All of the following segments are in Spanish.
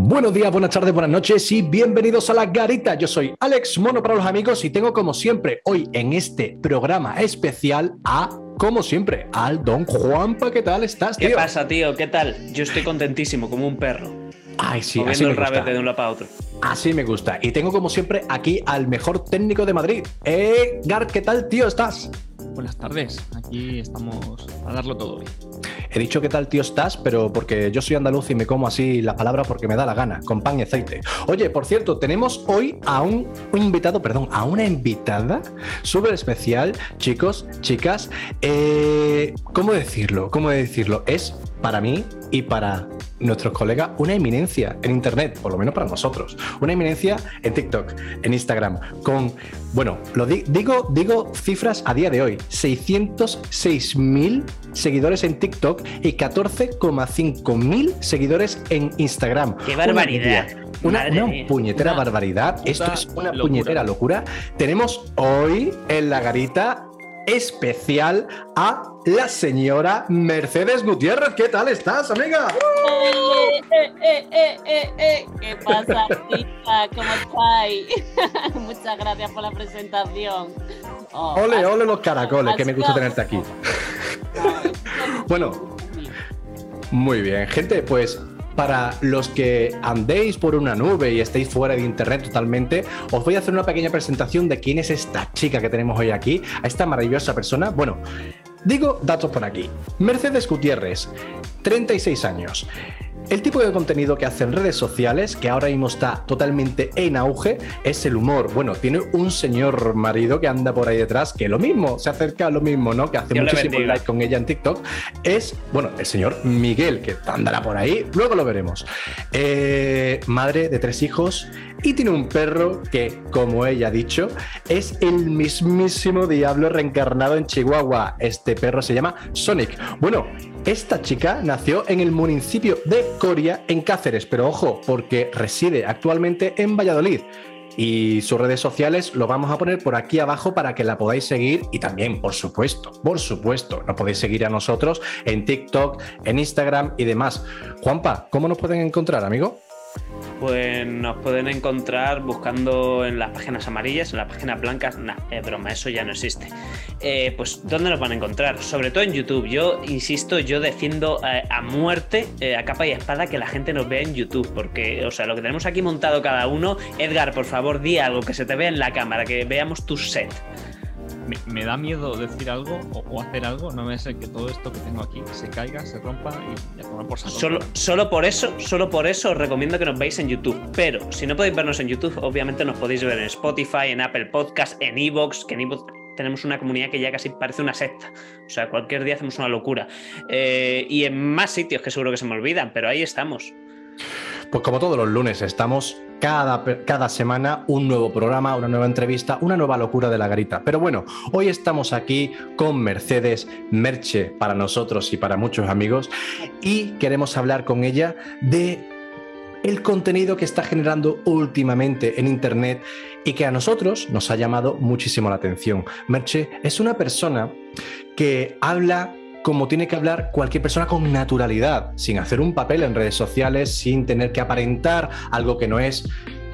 Buenos días, buenas tardes, buenas noches y bienvenidos a La Garita. Yo soy Alex Mono para los amigos y tengo como siempre hoy en este programa especial a, como siempre, al don Juanpa. ¿Qué tal estás, tío? ¿Qué pasa, tío? ¿Qué tal? Yo estoy contentísimo, como un perro. Ay, sí, así me el rabete de un lado para otro. Así me gusta. Y tengo como siempre aquí al mejor técnico de Madrid. Eh, Gar, ¿qué tal, tío? ¿Estás? Buenas tardes. Aquí estamos a darlo todo hoy. He dicho qué tal tío estás, pero porque yo soy andaluz y me como así la palabra porque me da la gana, con pan y aceite. Oye, por cierto, tenemos hoy a un, invitado, perdón, a una invitada súper especial, chicos, chicas. Eh, ¿Cómo decirlo? ¿Cómo decirlo? Es para mí y para nuestros colegas una eminencia en Internet, por lo menos para nosotros. Una eminencia en TikTok, en Instagram, con, bueno, lo digo, digo cifras a día de hoy, 606.000 seguidores en TikTok y 14,5 mil seguidores en Instagram. ¡Qué barbaridad! Una, puñetera barbaridad. Esto es una puñetera locura. Tenemos hoy en la garita especial a la señora Mercedes Gutiérrez. ¿Qué tal estás, amiga? Eh, eh, eh, ¿Qué pasa, tita? ¿Cómo estáis? Muchas gracias por la presentación. Oh, ole, ole los caracoles, que me gusta tenerte aquí. bueno, muy bien, gente, pues para los que andéis por una nube y estéis fuera de internet totalmente, os voy a hacer una pequeña presentación de quién es esta chica que tenemos hoy aquí, a esta maravillosa persona. Bueno, digo datos por aquí. Mercedes Gutiérrez, 36 años. El tipo de contenido que hace en redes sociales, que ahora mismo está totalmente en auge, es el humor. Bueno, tiene un señor marido que anda por ahí detrás, que lo mismo, se acerca a lo mismo, ¿no? Que hace muchísimo like con ella en TikTok. Es, bueno, el señor Miguel, que andará por ahí, luego lo veremos. Eh, madre de tres hijos y tiene un perro que, como ella ha dicho, es el mismísimo diablo reencarnado en Chihuahua. Este perro se llama Sonic. Bueno, esta chica nació en el municipio de Coria, en Cáceres, pero ojo, porque reside actualmente en Valladolid. Y sus redes sociales lo vamos a poner por aquí abajo para que la podáis seguir y también, por supuesto, por supuesto, nos podéis seguir a nosotros en TikTok, en Instagram y demás. Juanpa, ¿cómo nos pueden encontrar, amigo? Pues nos pueden encontrar buscando en las páginas amarillas, en las páginas blancas. Nah, es broma, eso ya no existe. Eh, pues, ¿dónde nos van a encontrar? Sobre todo en YouTube. Yo insisto, yo defiendo eh, a muerte, eh, a capa y espada, que la gente nos vea en YouTube. Porque, o sea, lo que tenemos aquí montado cada uno. Edgar, por favor, di algo que se te vea en la cámara, que veamos tu set me, da miedo decir algo o, hacer algo, no me sé que todo esto que tengo aquí se caiga, se rompa y ya por Solo, solo por eso, solo por eso os recomiendo que nos veáis en YouTube. Pero si no podéis vernos en YouTube, obviamente nos podéis ver en Spotify, en Apple Podcast, en Evox, que en Evox tenemos una comunidad que ya casi parece una secta. O sea, cualquier día hacemos una locura. Eh, y en más sitios que seguro que se me olvidan, pero ahí estamos. Pues como todos los lunes, estamos cada, cada, semana un nuevo programa, una nueva entrevista, una nueva locura de la garita. Pero bueno, hoy estamos aquí con Mercedes Merche para nosotros y para muchos amigos y queremos hablar con ella de el contenido que está generando últimamente en Internet y que a nosotros nos ha llamado muchísimo la atención. Merche es una persona que habla como tiene que hablar cualquier persona con naturalidad, sin hacer un papel en redes sociales, sin tener que aparentar algo que no es.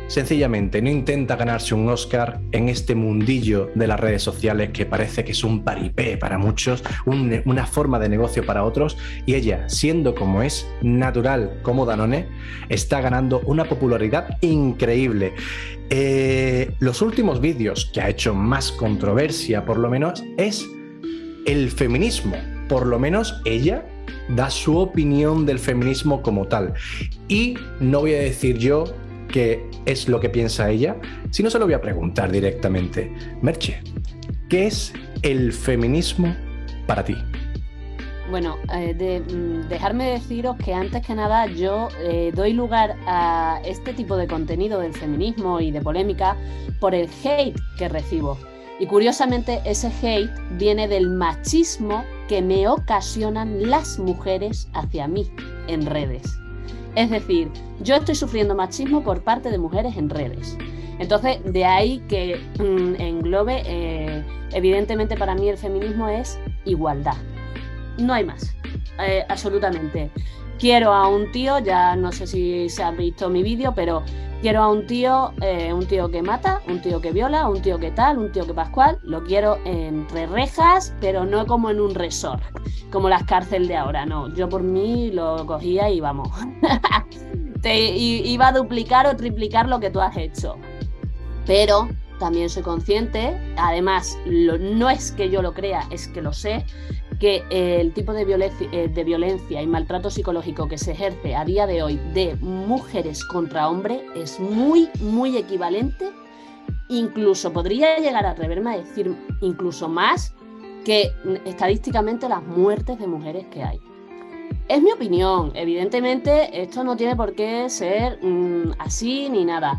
Sencillamente no intenta ganarse un Oscar en este mundillo de las redes sociales que parece que es un paripé para muchos, una forma de negocio para otros, y ella, siendo como es, natural como Danone, está ganando una popularidad increíble. Eh, los últimos vídeos que ha hecho más controversia, por lo menos, es el feminismo por lo menos ella da su opinión del feminismo como tal. Y no voy a decir yo qué es lo que piensa ella, sino se lo voy a preguntar directamente. Merche, ¿qué es el feminismo para ti? Bueno, eh, mm, dejarme deciros que antes que nada yo eh, doy lugar a este tipo de contenido del feminismo y de polémica por el hate que recibo. Y curiosamente ese hate viene del machismo que me ocasionan las mujeres hacia mí en redes. Es decir, yo estoy sufriendo machismo por parte de mujeres en redes. Entonces, de ahí que mm, englobe, eh, evidentemente para mí el feminismo es igualdad. No hay más, eh, absolutamente. quiero a un tío, ya no sé si se ha visto mi vídeo, pero quiero a un tío, eh, un tío que mata, un tío que viola, un tío que tal, un tío que pascual, lo quiero entre rejas, pero no como en un resort, como las cárceles de ahora, no, yo por mí lo cogía y vamos, te iba a duplicar o triplicar lo que tú has hecho, pero también soy consciente, además no es que yo lo crea, es que lo sé, que el tipo de violencia, eh, de violencia y maltrato psicológico que se ejerce a día de hoy de mujeres contra hombres es muy, muy equivalente, incluso podría llegar a atreverme a decir incluso más que estadísticamente las muertes de mujeres que hay. Es mi opinión, evidentemente esto no tiene por qué ser mm, así ni nada.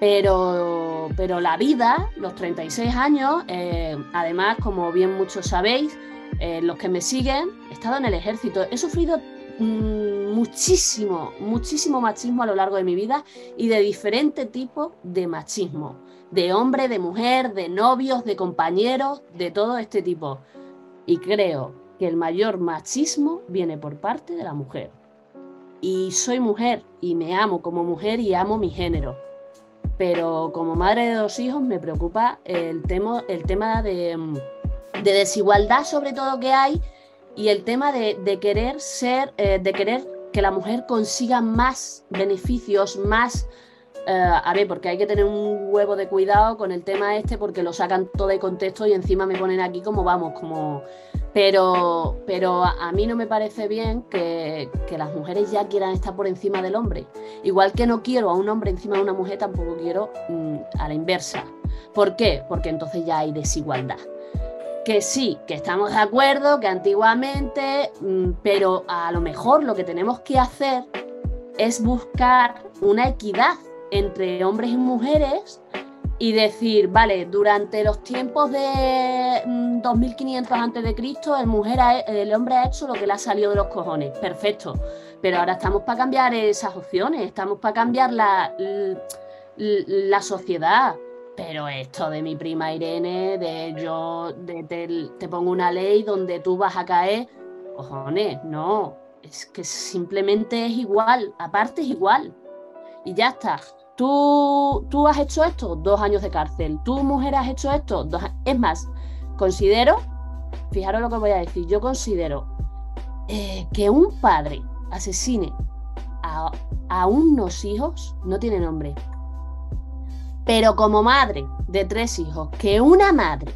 Pero, pero la vida, los 36 años, eh, además, como bien muchos sabéis, eh, los que me siguen, he estado en el ejército, he sufrido mm, muchísimo, muchísimo machismo a lo largo de mi vida y de diferente tipo de machismo, de hombre, de mujer, de novios, de compañeros, de todo este tipo. Y creo que el mayor machismo viene por parte de la mujer. Y soy mujer y me amo como mujer y amo mi género pero como madre de dos hijos me preocupa el el tema de, desigualdad sobre todo que hay y el tema de, querer ser, eh, de querer que la mujer consiga más beneficios, más... Eh, a ver, porque hay que tener un huevo de cuidado con el tema este porque lo sacan todo de contexto y encima me ponen aquí como vamos, como pero, pero a mí no me parece bien que, las mujeres ya quieran estar por encima del hombre. Igual que no quiero a un hombre encima de una mujer, tampoco quiero mm, a la inversa. ¿Por qué? Porque entonces ya hay desigualdad. Que sí, que estamos de acuerdo, que antiguamente, mm, pero a lo mejor lo que tenemos que hacer es buscar una equidad entre hombres y mujeres y decir, vale, durante los tiempos de 2500 mm, antes de Cristo, el, hombre ha hecho lo que le ha salido de los cojones, perfecto. Pero ahora estamos para cambiar esas opciones, estamos para cambiar la, la, sociedad. Pero esto de mi prima Irene, de yo te pongo una ley donde tú vas a caer, cojones, no, es que simplemente es igual, aparte es igual. Y ya está. Tú, tú has hecho esto, dos años de cárcel. Tú, mujer, has hecho esto, dos Es más, considero, fijaros lo que voy a decir, yo considero eh, que un padre asesine a unos hijos no tiene nombre. Pero como madre de tres hijos, que una madre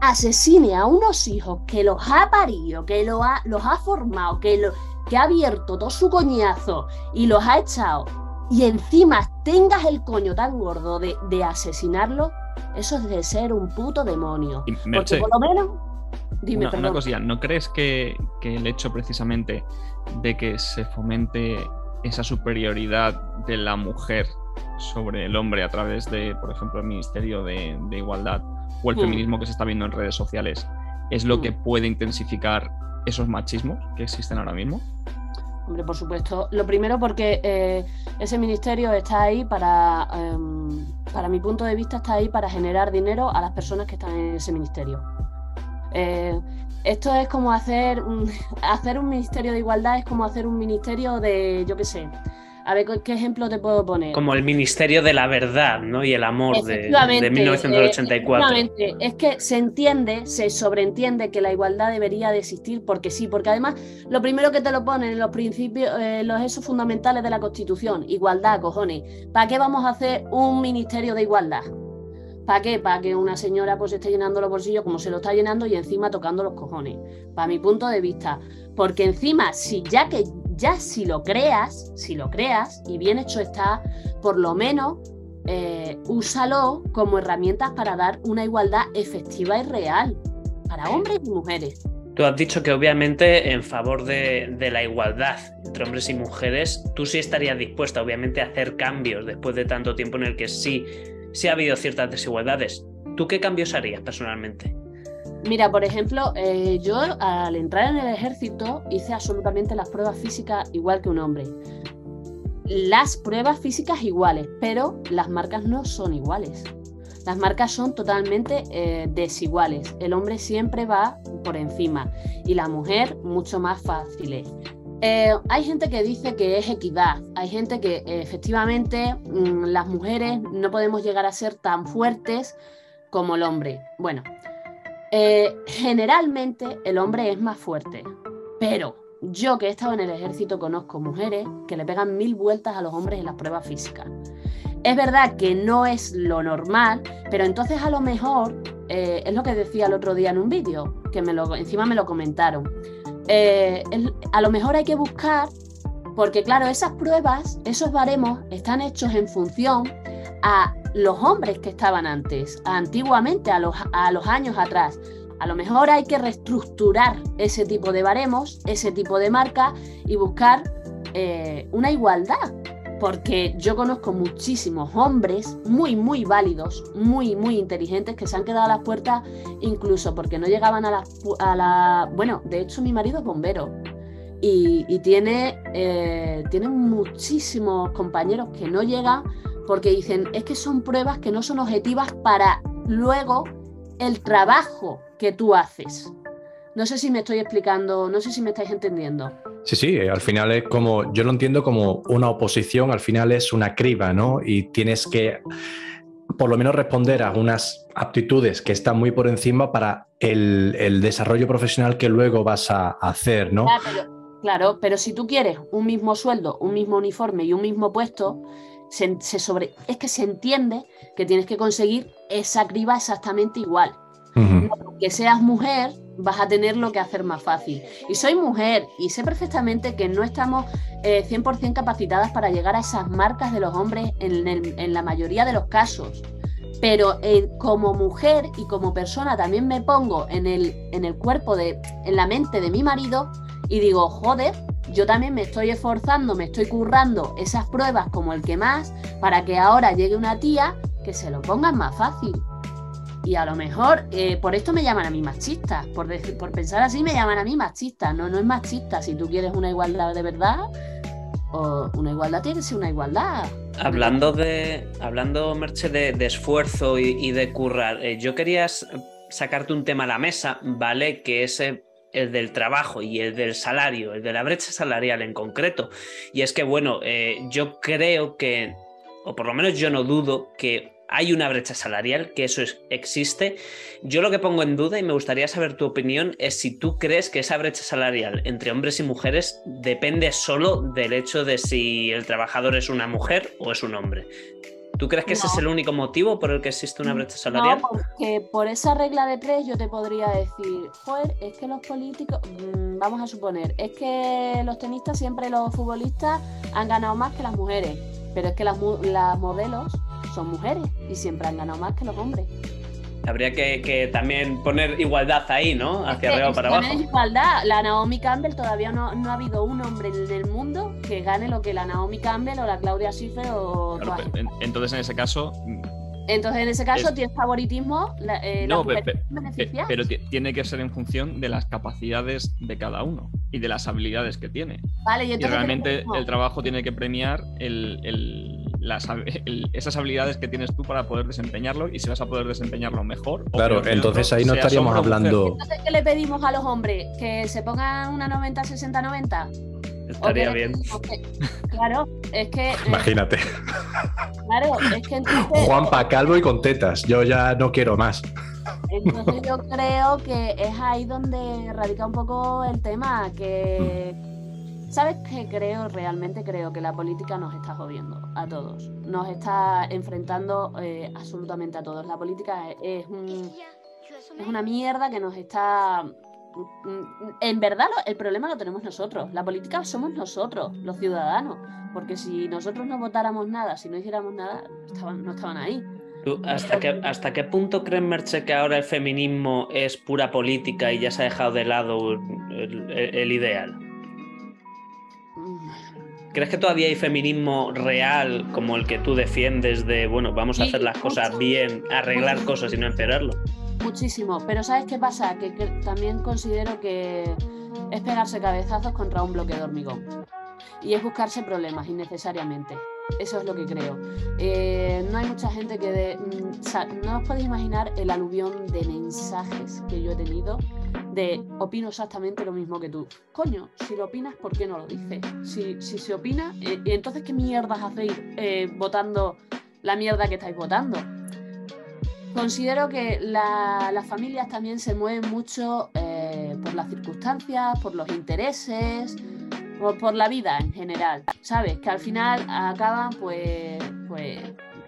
asesine a unos hijos que los ha parido, que los ha, los ha formado, que, lo, que ha abierto todo su coñazo y los ha echado y encima tengas el coño tan gordo de, asesinarlo, eso es de ser un puto demonio. Porque por lo menos. Dime, una, una cosilla, ¿no crees que, el hecho precisamente de que se fomente esa superioridad de la mujer sobre el hombre a través de, por ejemplo, el Ministerio de, Igualdad o el hmm. feminismo que se está viendo en redes sociales es lo que hmm. puede intensificar esos machismos que existen ahora mismo? Hombre, por supuesto. Lo primero porque eh, ese ministerio está ahí para, em, para mi punto de vista, está ahí para generar dinero a las personas que están en ese ministerio. Eh, esto es como hacer un, hacer un ministerio de igualdad, es como hacer un ministerio de, yo qué sé, a ver, ¿qué ejemplo te puedo poner? Como el Ministerio de la Verdad, ¿no? Y el amor de, de 1984. es que se entiende, se sobreentiende que la igualdad debería de existir porque sí, porque además lo primero que te lo ponen en los principios, eh, los esos fundamentales de la Constitución, igualdad, cojones. ¿Para qué vamos a hacer un Ministerio de Igualdad? ¿Para qué? Para que una señora pues esté llenando los bolsillos como se lo está llenando y encima tocando los cojones. Para mi punto de vista. Porque encima, si ya que ya si lo creas, si lo creas y bien hecho está, por lo menos eh, úsalo como herramientas para dar una igualdad efectiva y real para hombres y mujeres. Tú has dicho que obviamente en favor de, la igualdad entre hombres y mujeres, tú sí estarías dispuesta obviamente a hacer cambios después de tanto tiempo en el que sí, sí ha habido ciertas desigualdades. ¿Tú qué cambios harías personalmente? Mira, por ejemplo, eh, yo al entrar en el ejército hice absolutamente las pruebas físicas igual que un hombre. Las pruebas físicas iguales, pero las marcas no son iguales. Las marcas son totalmente eh, desiguales. El hombre siempre va por encima y la mujer mucho más fácil. Eh, hay gente que dice que es equidad, hay gente que efectivamente mm, las mujeres no podemos llegar a ser tan fuertes como el hombre. Bueno, eh, generalmente el hombre es más fuerte, pero yo que he estado en el ejército conozco mujeres que le pegan mil vueltas a los hombres en las pruebas físicas. Es verdad que no es lo normal, pero entonces a lo mejor, eh, es lo que decía el otro día en un vídeo, que me lo, encima me lo comentaron eh, a lo mejor hay que buscar, porque claro, esas pruebas, esos baremos están hechos en función a los hombres que estaban antes, antiguamente, a los, a los años atrás. A lo mejor hay que reestructurar ese tipo de baremos, ese tipo de marca y buscar eh, una igualdad. Porque yo conozco muchísimos hombres muy, muy válidos, muy, muy inteligentes que se han quedado a las puertas incluso porque no llegaban a la... A la... Bueno, de hecho mi marido es bombero y, tiene, eh, tiene muchísimos compañeros que no llegan porque dicen, es que son pruebas que no son objetivas para luego el trabajo que tú haces. No sé si me estoy explicando, no sé si me estáis entendiendo. Sí, sí, al final es como, yo lo entiendo como una oposición, al final es una criba, ¿no? Y tienes que por lo menos responder a unas aptitudes que están muy por encima para el, desarrollo profesional que luego vas a hacer, ¿no? Claro pero, si tú quieres un mismo sueldo, un mismo uniforme y un mismo puesto, se, sobre, es que se entiende que tienes que conseguir esa criba exactamente igual. Que seas mujer, vas a tener lo que hacer más fácil. Y soy mujer y sé perfectamente que no estamos 100% eh, capacitadas para llegar a esas marcas de los hombres en, la mayoría de los casos. Pero eh, como mujer y como persona también me pongo en el, en el cuerpo, de, en la mente de mi marido y digo, joder, yo también me estoy esforzando, me estoy currando esas pruebas como el que más para que ahora llegue una tía que se lo pongan más fácil. Y a lo mejor eh, por esto me llaman a mí machista, por, decir, por pensar así me llaman a mí machista. No, no es machista. Si tú quieres una igualdad de verdad, o una igualdad tiene que ser una igualdad. Hablando de, hablando Merche, de, esfuerzo y, de currar, eh, yo quería sacarte un tema a la mesa, ¿vale? Que es el del trabajo y el del salario, el de la brecha salarial en concreto. Y es que, bueno, eh, yo creo que, o por lo menos yo no dudo que hay una brecha salarial, que eso existe. Yo lo que pongo en duda y me gustaría saber tu opinión es si tú crees que esa brecha salarial entre hombres y mujeres depende solo del hecho de si el trabajador es una mujer o es un hombre. ¿Tú crees que ese es el único motivo por el que existe una brecha salarial? No, porque por esa regla de tres yo te podría decir, joder, es que los políticos, mm, vamos a suponer, es que los tenistas siempre los futbolistas han ganado más que las mujeres, pero es que las, las modelos son mujeres y siempre han ganado más que los hombres. Habría que, también poner igualdad ahí, ¿no? Hacia arriba o para abajo. igualdad. La Naomi Campbell todavía no, ha habido un hombre en el mundo que gane lo que la Naomi Campbell o la Claudia Schiffer o. entonces, en ese caso, entonces, en ese caso, tiene favoritismo. Eh, no, pero, tiene que ser en función de las capacidades de cada uno y de las habilidades que tiene. Vale, y, realmente el trabajo tiene que premiar esas habilidades que tienes tú para poder desempeñarlo y si vas a poder desempeñarlo mejor. Claro, entonces ahí no estaríamos hablando. Entonces, ¿qué le pedimos a los hombres? ¿Que se pongan una 90-60-90? Estaría bien. claro, es que. Eh, Imagínate. claro, es que Juanpa Calvo y con tetas. Yo ya no quiero más. Entonces yo creo que es ahí donde radica un poco el tema, que. ¿Sabes qué creo? Realmente creo que la política nos está jodiendo a todos. Nos está enfrentando eh, absolutamente a todos. La política es, es una mierda que nos está en verdad el problema lo tenemos nosotros. La política somos nosotros, los ciudadanos. Porque si nosotros no votáramos nada, si no hiciéramos nada, no estaban ahí. hasta, qué, ¿Hasta qué punto crees, Merche, que ahora el feminismo es pura política y ya se ha dejado de lado el, ideal? ¿Crees que todavía hay feminismo real como el que tú defiendes de, bueno, vamos a hacer las cosas bien, arreglar cosas y no empeorarlo? Muchísimo, pero ¿sabes qué pasa? Que, también considero que es pegarse cabezazos contra un bloque de hormigón y es buscarse problemas innecesariamente. Eso es lo que creo. Eh, no hay mucha gente que... Mm, no os podéis imaginar el aluvión de mensajes que yo he tenido de opino exactamente lo mismo que tú. Coño, si lo opinas, ¿por qué no lo dices? Si, si se opina, eh, entonces ¿qué mierdas hacéis eh, votando la mierda que estáis votando? Considero que las familias también se mueven mucho eh, por las circunstancias, por los intereses, o por la vida en general, ¿sabes? Que al final acaban pues, pues,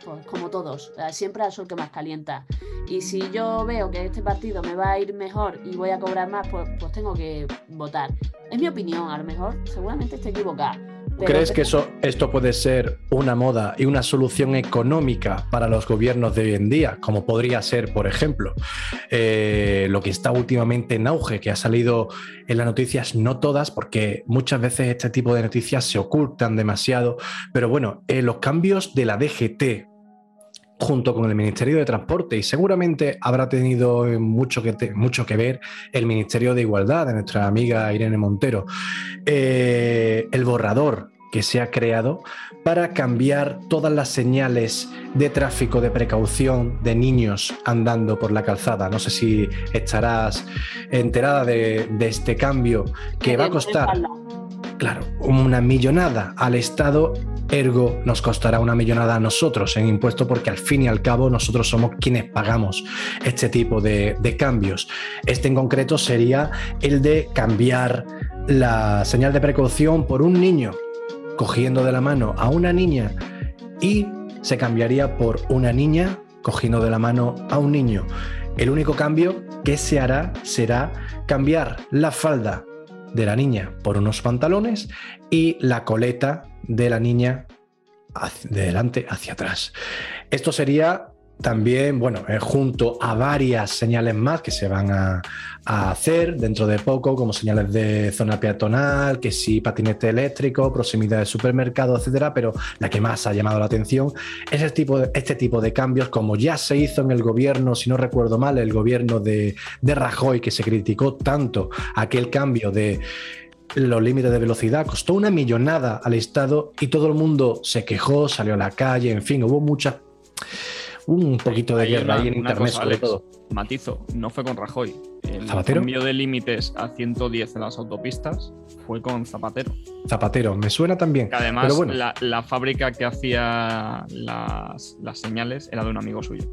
pues como todos, siempre al sol que más calienta. Y si yo veo que este partido me va a ir mejor y voy a cobrar más, pues, pues tengo que votar. Es mi opinión, a lo mejor seguramente esté equivocada ¿Crees que eso, esto puede ser una moda y una solución económica para los gobiernos de hoy en día? Como podría ser, por ejemplo, eh, lo que está últimamente en auge, que ha salido en las noticias, no todas, porque muchas veces este tipo de noticias se ocultan demasiado, pero bueno, eh, los cambios de la DGT junto con el Ministerio de Transporte y seguramente habrá tenido mucho que, mucho que ver el Ministerio de Igualdad de nuestra amiga Irene Montero. Eh, el borrador que se ha creado para cambiar todas las señales de tráfico de precaución de niños andando por la calzada. No sé si estarás enterada de, de este cambio que va a costar, claro, una millonada al Estado ergo nos costará una millonada a nosotros en impuesto porque al fin y al cabo nosotros somos quienes pagamos este tipo de, cambios. Este en concreto sería el de cambiar la señal de precaución por un niño cogiendo de la mano a una niña y se cambiaría por una niña cogiendo de la mano a un niño. El único cambio que se hará será cambiar la falda de la niña por unos pantalones y la coleta de la niña de delante hacia atrás. Esto sería también, bueno, eh, junto a varias señales más que se van a, hacer dentro de poco, como señales de zona peatonal, que sí, patinete eléctrico, proximidad de supermercado, etcétera, pero la que más ha llamado la atención es el tipo este tipo de cambios, como ya se hizo en el gobierno, si no recuerdo mal, el gobierno de, de Rajoy, que se criticó tanto aquel cambio de los límites de velocidad, costó una millonada al Estado y todo el mundo se quejó, salió a la calle, en fin, hubo mucha un poquito de guerra ahí en internet sobre todo. Matizo, no fue con Rajoy. El cambio de límites a 110 en las autopistas fue con Zapatero. Zapatero, me suena también. además, la, fábrica que hacía las, señales era de un amigo suyo.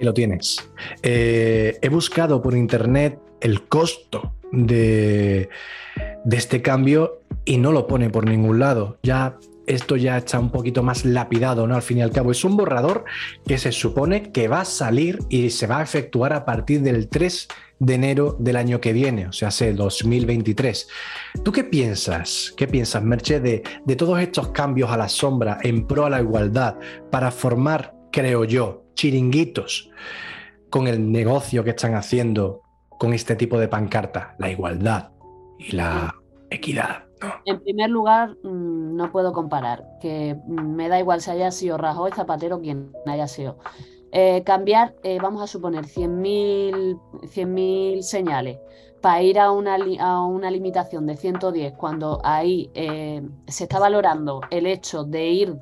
Y lo tienes. Eh, he buscado por internet el costo de, de este cambio y no lo pone por ningún lado. Ya esto ya está un poquito más lapidado, ¿no? Al fin y al cabo, es un borrador que se supone que va a salir y se va a efectuar a partir del 3 de enero del año que viene, o sea, hace 2023. ¿Tú qué piensas? ¿Qué piensas, Merche, de, de todos estos cambios a la sombra en pro a la igualdad para formar, creo yo, chiringuitos con el negocio que están haciendo con este tipo de pancarta, la igualdad y la equidad? En primer lugar, mm, no puedo comparar, que me da igual si haya sido Rajoy, Zapatero, quien haya sido. Eh, cambiar, eh, vamos a suponer, 100.000 señales para ir a una, a una, limitación de 110, cuando ahí eh, se está valorando el hecho de ir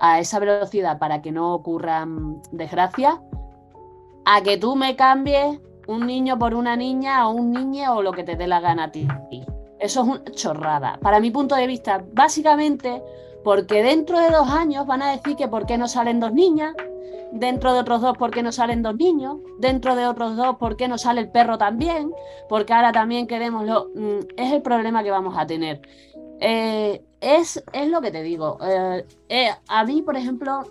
a esa velocidad para que no ocurran desgracias, a que tú me cambies un niño por una niña o un niño o lo que te dé la gana a ti. Eso es una chorrada. Para mi punto de vista, básicamente porque dentro de dos años van a decir que por qué no salen dos niñas, dentro de otros dos por qué no salen dos niños, dentro de otros dos por qué no sale el perro también, porque ahora también queremos lo... Mm, es el problema que vamos a tener. Eh, es, es, lo que te digo. Eh, eh, a mí, por ejemplo,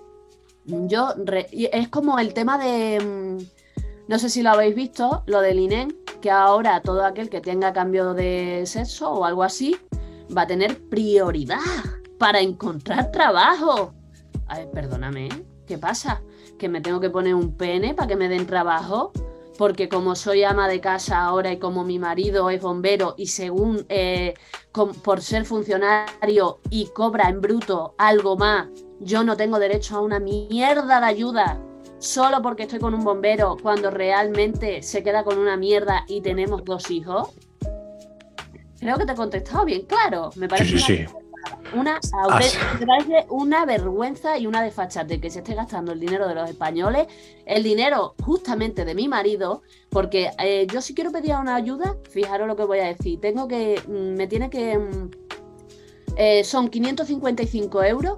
yo... es como el tema de... No sé si lo habéis visto, lo del INEN, que ahora todo aquel que tenga cambio de sexo o algo así va a tener prioridad para encontrar trabajo. A ver, perdóname, ¿eh? ¿qué pasa? ¿Que me tengo que poner un pene para que me den trabajo? Porque como soy ama de casa ahora y como mi marido es bombero y según eh, por ser funcionario y cobra en bruto algo más, yo no tengo derecho a una mierda de ayuda solo porque estoy con un bombero cuando realmente se queda con una mierda y tenemos dos hijos? Creo que te he contestado bien, claro. Me parece sí, sí, una, una vergüenza y una desfachate que se esté gastando el dinero de los españoles, el dinero justamente de mi marido, porque eh, yo si quiero pedir una ayuda, fijaros lo que voy a decir, tengo que, mm, me tiene que, mm, eh, son 555 euros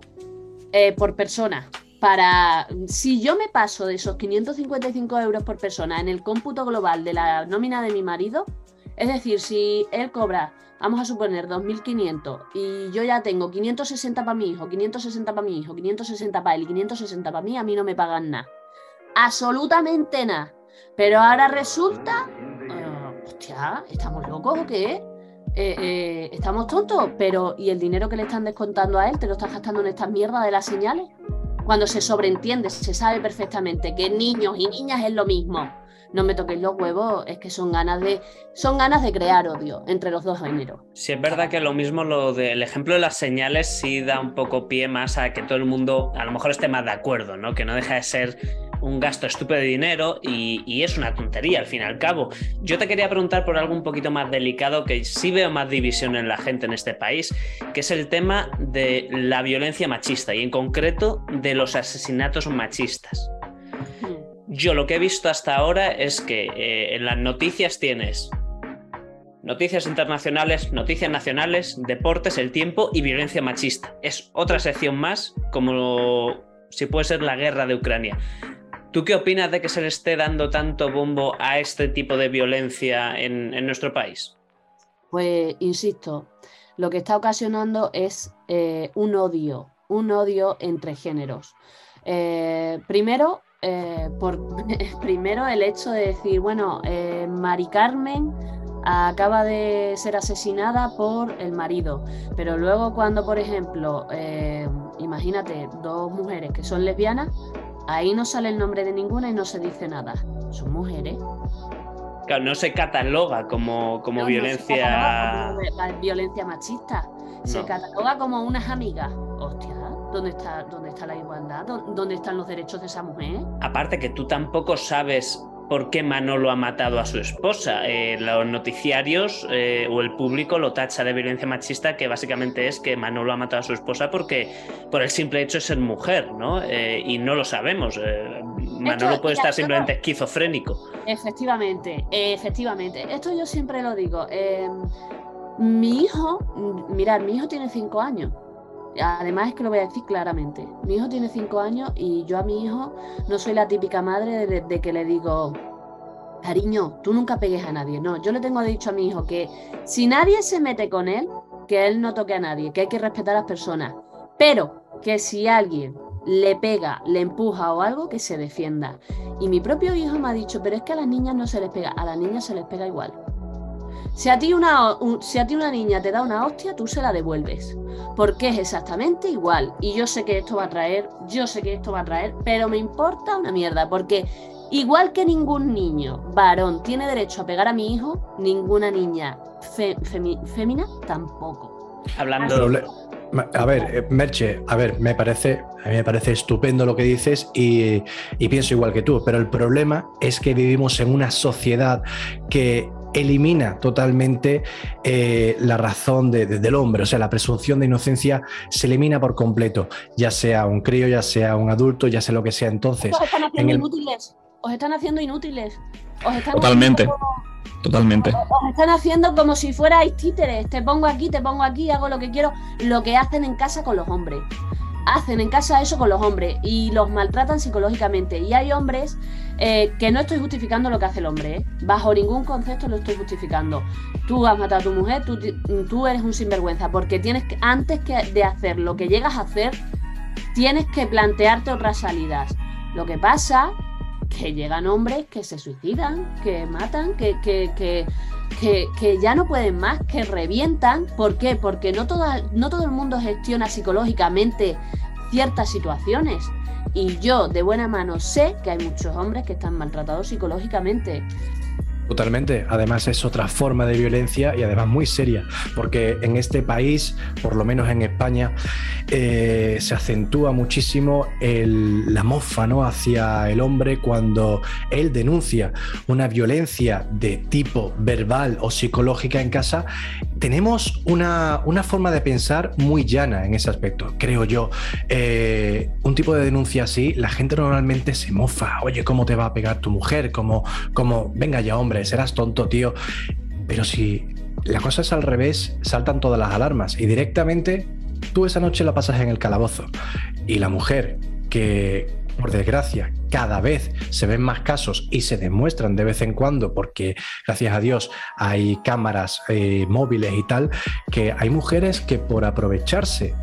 eh, por persona. Para, si yo me paso de esos 555 euros por persona en el cómputo global de la nómina de mi marido, es decir, si él cobra vamos a suponer 2.500 y yo ya tengo 560 para mi hijo, 560 para mi hijo, 560 para él y 560 para mí, a mí no me pagan nada. Absolutamente nada. Pero ahora resulta, eh, hostia, ¿estamos locos o qué? Eh, eh, estamos tontos, pero ¿y el dinero que le están descontando a él te lo estás gastando en estas mierdas de las señales? Cuando se sobreentiende, se sabe perfectamente que niños y niñas es lo mismo no me toquéis los huevos, es que son ganas de, son ganas de crear odio entre los dos géneros. Sí, es verdad que lo mismo lo del ejemplo de las señales sí da un poco pie más a que todo el mundo a lo mejor esté más de acuerdo, ¿no? Que no deja de ser un gasto estúpido de dinero y, y, es una tontería al fin y al cabo. Yo te quería preguntar por algo un poquito más delicado que sí veo más división en la gente en este país, que es el tema de la violencia machista y en concreto de los asesinatos machistas. Yo lo que he visto hasta ahora es que eh, en las noticias tienes noticias internacionales, noticias nacionales, deportes, el tiempo y violencia machista. Es otra sección más, como si puede ser la guerra de Ucrania. ¿Tú qué opinas de que se le esté dando tanto bombo a este tipo de violencia en, nuestro país? Pues, insisto, lo que está ocasionando es eh, un odio, un odio entre géneros. Eh, primero, eh, por primero el hecho de decir, bueno, eh, Mari Carmen acaba de ser asesinada por el marido, pero luego cuando, por ejemplo, eh, imagínate dos mujeres que son lesbianas, ahí no sale el nombre de ninguna y no se dice nada. Son mujeres. Claro, no se cataloga como, como violencia. violencia machista. Se cataloga como unas amigas. Hostia, ¿Dónde está, dónde está la igualdad? ¿Dónde están los derechos de esa mujer? Aparte que tú tampoco sabes por qué Manolo ha matado a su esposa. Eh, los noticiarios eh, o el público lo tacha de violencia machista, que básicamente es que Manolo ha matado a su esposa porque por el simple hecho de ser mujer, ¿no? Eh, y no lo sabemos. Manolo puede estar simplemente esquizofrénico. Efectivamente, efectivamente. Esto yo siempre lo digo. mi hijo, mirad, mi hijo tiene cinco años. Además es que lo voy a decir claramente. Mi hijo tiene cinco años y yo a mi hijo no soy la típica madre de, que le digo, cariño, tú nunca pegues a nadie. No, yo le tengo dicho a mi hijo que si nadie se mete con él, que él no toque a nadie, que hay que respetar a las personas. Pero que si alguien le pega, le empuja o algo, que se defienda. Y mi propio hijo me ha dicho, pero es que a las niñas no se les pega, a las niñas se les pega igual. Si a, ti una, si a ti una niña te da una hostia, tú se la devuelves. Porque es exactamente igual. Y yo sé que esto va a traer, yo sé que esto va a traer, pero me importa una mierda. Porque igual que ningún niño varón tiene derecho a pegar a mi hijo, ninguna niña fémina tampoco. Hablando. A ver, eh, Merche, a ver, me parece, a mí me parece estupendo lo que dices y, y, pienso igual que tú, pero el problema es que vivimos en una sociedad que elimina totalmente eh, la razón del hombre, o sea, la presunción de inocencia se elimina por completo, ya sea un crío, ya sea un adulto, ya sea lo que sea. Entonces, os están haciendo inútiles, os están haciendo inútiles. totalmente. Totalmente. Os están haciendo como si fuerais títeres. Te pongo aquí, te pongo aquí, hago lo que quiero. Lo que hacen en casa con los hombres hacen en casa eso con los hombres y los maltratan psicológicamente. Y hay hombres eh, que no estoy justificando lo que hace el hombre, ¿eh? bajo ningún concepto lo estoy justificando. Tú has matado a tu mujer, tú, tú eres un sinvergüenza, porque tienes que, antes que de hacer lo que llegas a hacer, tienes que plantearte otras salidas. Lo que pasa que llegan hombres que se suicidan, que matan, que, que, que que, ya no pueden más, que revientan. ¿Por qué? Porque no, no todo el mundo gestiona psicológicamente ciertas situaciones. Y yo de buena mano sé que hay muchos hombres que están maltratados psicológicamente. Totalmente. Además es otra forma de violencia y además muy seria, porque en este país, por lo menos en España, eh, se acentúa muchísimo la mofa ¿no? hacia el hombre cuando él denuncia una violencia de tipo verbal o psicológica en casa tenemos una, forma de pensar muy llana en ese aspecto, creo yo. Eh, un tipo de denuncia así, la gente normalmente se mofa. Oye, ¿cómo te va a pegar tu mujer? Como, como venga ya, hombre, serás tonto, tío. Pero si la cosa es al revés, saltan todas las alarmas y directamente tú esa noche la pasas en el calabozo. Y la mujer que, por desgracia, cada vez se ven más casos y se demuestran de vez en cuando, porque gracias a Dios hay cámaras eh, móviles y tal, que hay mujeres que por aprovecharse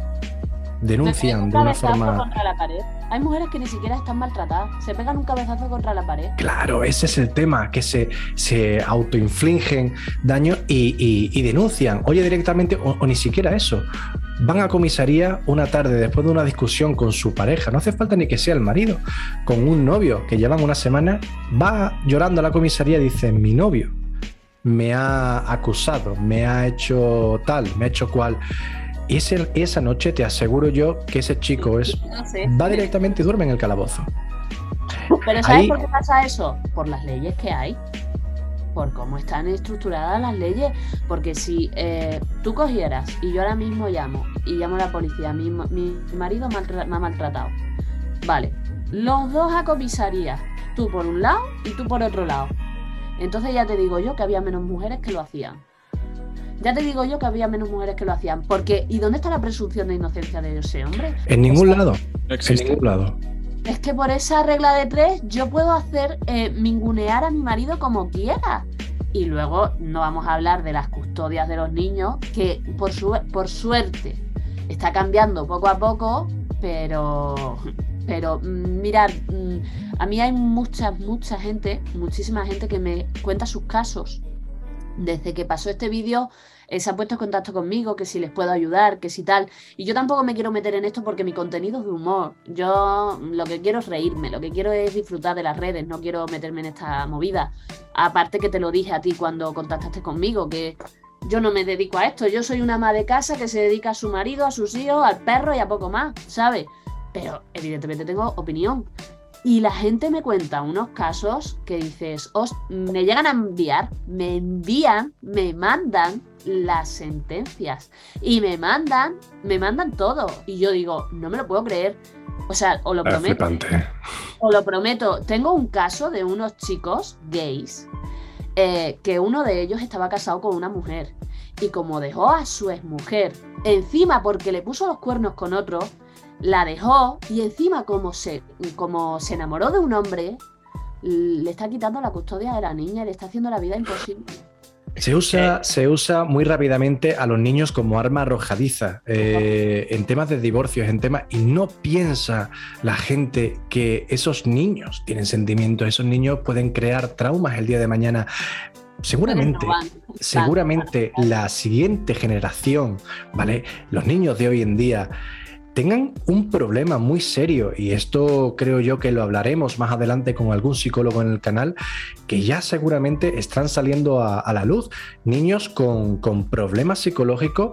denuncian de una forma... Contra la pared. Hay mujeres que ni siquiera están maltratadas, se pegan un cabezazo contra la pared. Claro, ese es el tema, que se, se autoinfligen daño y, denuncian. Oye, directamente, o, ni siquiera eso. Van a comisaría una tarde después de una discusión con su pareja, no hace falta ni que sea el marido, con un novio que llevan una semana, va llorando a la comisaría y dice, mi novio me ha acusado, me ha hecho tal, me ha hecho cual. Y esa noche te aseguro yo que ese chico es, va directamente y duerme en el calabozo. Pero ¿sabes por qué pasa eso? Por las leyes que hay. Por cómo están estructuradas las leyes. Porque si eh, tú cogieras y yo ahora mismo llamo y llamo a la policía, mi, mi marido me ha maltratado. Vale, los dos a comisaría. Tú por un lado y tú por otro lado. Entonces ya te digo yo que había menos mujeres que lo hacían. Ya te digo yo que había menos mujeres que lo hacían. Porque, ¿y dónde está la presunción de inocencia de ese hombre? En ningún lado. En ningún lado. Es que por esa regla de tres yo puedo hacer eh, mingunear a mi marido como quiera. Y luego no vamos a hablar de las custodias de los niños, que por, su, por suerte está cambiando poco a poco, pero, pero mm, mirad, mm, a mí hay mucha, mucha gente, muchísima gente que me cuenta sus casos desde que pasó este vídeo eh, se han puesto en contacto conmigo, que si les puedo ayudar, que si tal. Y yo tampoco me quiero meter en esto porque mi contenido es de humor. Yo lo que quiero es reírme, lo que quiero es disfrutar de las redes, no quiero meterme en esta movida. Aparte que te lo dije a ti cuando contactaste conmigo, que yo no me dedico a esto. Yo soy una ama de casa que se dedica a su marido, a sus hijos, al perro y a poco más, ¿sabes? Pero evidentemente tengo opinión. Y la gente me cuenta unos casos que dices, me llegan a enviar, me envían, me mandan las sentencias y me mandan, me mandan todo. Y yo digo, no me lo puedo creer. O sea, o lo prometo. O lo prometo. Tengo un caso de unos chicos gays eh, que uno de ellos estaba casado con una mujer. Y como dejó a su exmujer, encima porque le puso los cuernos con otro, la dejó y encima como se, como se enamoró de un hombre, le está quitando la custodia de la niña y le está haciendo la vida imposible. Se usa, eh. se usa muy rápidamente a los niños como arma arrojadiza eh, en temas de divorcios, en temas y no piensa la gente que esos niños tienen sentimientos, esos niños pueden crear traumas el día de mañana. Seguramente, seguramente la siguiente generación, ¿vale? Los niños de hoy en día tengan un problema muy serio, y esto creo yo que lo hablaremos más adelante con algún psicólogo en el canal, que ya seguramente están saliendo a, la luz niños con, problemas psicológicos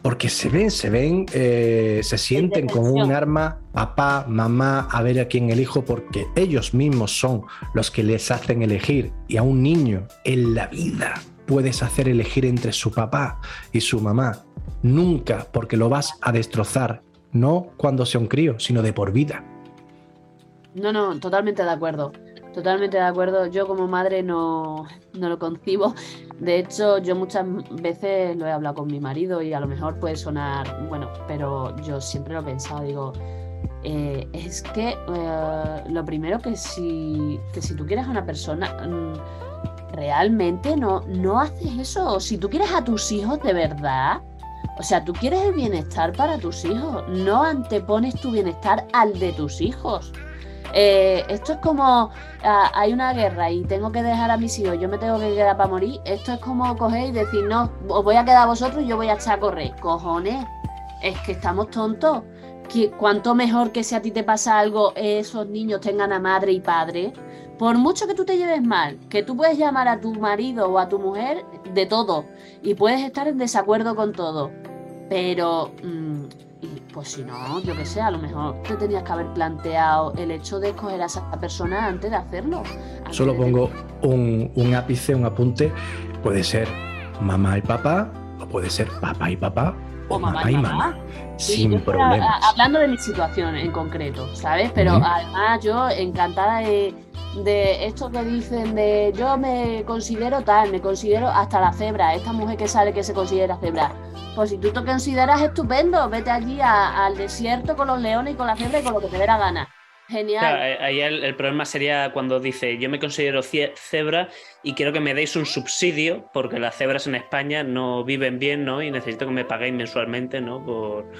porque se ven, se ven, eh, se sienten como un arma, papá, mamá, a ver a quién elijo, porque ellos mismos son los que les hacen elegir, y a un niño en la vida puedes hacer elegir entre su papá y su mamá. Nunca, porque lo vas a destrozar no cuando sea un crío, sino de por vida. No, no, totalmente de acuerdo. Totalmente de acuerdo. Yo como madre no, no, lo concibo. De hecho, yo muchas veces lo he hablado con mi marido y a lo mejor puede sonar, bueno, pero yo siempre lo he pensado, digo, eh, es que eh, lo primero que si, que si tú quieres a una persona, mm, realmente no, no haces eso. Si tú quieres a tus hijos de verdad, o sea, tú quieres el bienestar para tus hijos, no antepones tu bienestar al de tus hijos. Eh, esto es como ah, hay una guerra y tengo que dejar a mis hijos, yo me tengo que quedar para morir. Esto es como coger y decir, no, os voy a quedar a vosotros y yo voy a echar a correr. Cojones, es que estamos tontos. Que cuanto mejor que si a ti te pasa algo, esos niños tengan a madre y padre. Por mucho que tú te lleves mal, que tú puedes llamar a tu marido o a tu mujer de todo y puedes estar en desacuerdo con todo, pero mm, pues si no, yo que sé, a lo mejor te tenías que haber planteado el hecho de escoger a esa persona antes de hacerlo. Solo pongo un, ápice, un apunte, puede ser mamá y papá, o puede ser papá y papá o, mamá, y mamá. Sin problemas. hablando de mi situación en concreto, ¿sabes? Pero además yo encantada de, de, esto que dicen de yo me considero tal, me considero hasta la cebra, esta mujer que sale que se considera cebra. Pues si tú te consideras estupendo, vete allí al desierto con los leones y con la cebra y con lo que te dé la gana. Genial. Ahí el, problema sería cuando dice yo me considero cebra y quiero que me deis un subsidio porque las cebras en España no viven bien, ¿no? Y necesito que me paguéis mensualmente, ¿no? Por,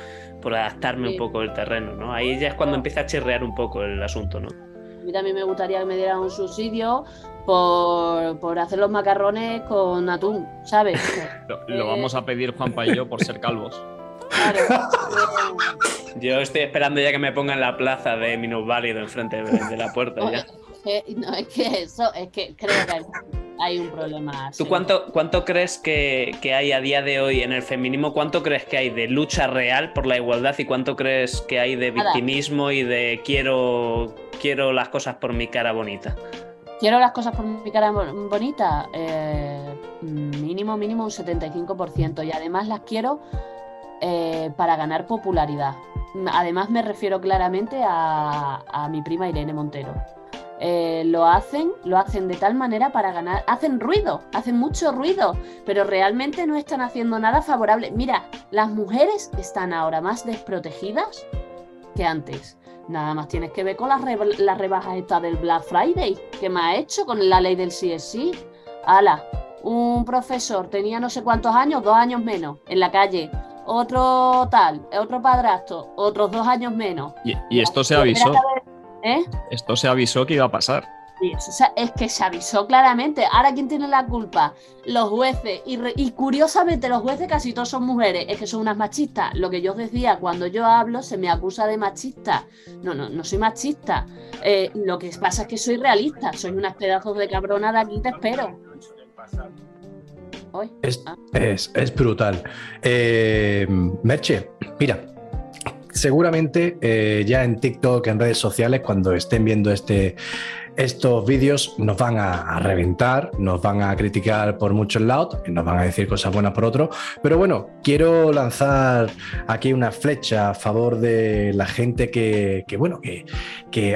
por adaptarme un poco el terreno, ¿no? Ahí ya es cuando empieza a chirrear un poco el asunto, ¿no? A mí también me gustaría que me dieran un subsidio por, por hacer los macarrones con atún, ¿sabes? lo, vamos a pedir Juanpa y yo por ser calvos. Yo estoy esperando ya que me pongan la plaza de minusválido enfrente de, la puerta. ya. no, es que eso, es que creo que hay, un problema. ¿Tú cuánto, cuánto crees que, hay a día de hoy en el feminismo? ¿Cuánto crees que hay de lucha real por la igualdad y cuánto crees que hay de victimismo y de quiero, quiero las cosas por mi cara bonita? Quiero las cosas por mi cara bonita, eh, mínimo, mínimo un 75%. Y además las quiero eh, para ganar popularidad. Además me refiero claramente a, mi prima Irene Montero. Eh, lo hacen, lo hacen de tal manera para ganar, hacen ruido, hacen mucho ruido, pero realmente no están haciendo nada favorable. Mira, las mujeres están ahora más desprotegidas que antes. Nada más tienes que ver con las, rebajas estas del Black Friday que me ha hecho con la ley del CSI. Ala, un profesor tenía no sé cuántos años, dos años menos, en la calle otro tal, otro padrastro, otros dos años menos. Y, esto se avisó. ¿Eh? Esto se avisó que iba a pasar. es que se avisó claramente. Ahora, ¿quién tiene la culpa? Los jueces. Y, curiosamente, los jueces casi todos son mujeres. Es que son unas machistas. Lo que yo os decía, cuando yo hablo, se me acusa de machista. No, no, no soy machista. Eh, lo que pasa es que soy realista. Soy unas pedazos de cabrona de aquí, te espero. Ah. Es, brutal. Eh, Merche, mira, seguramente eh, ya en TikTok, en redes sociales, cuando estén viendo este, estos vídeos nos van a, reventar, nos van a criticar por muchos lados, nos van a decir cosas buenas por otros, pero bueno, quiero lanzar aquí una flecha a favor de la gente que, bueno, que,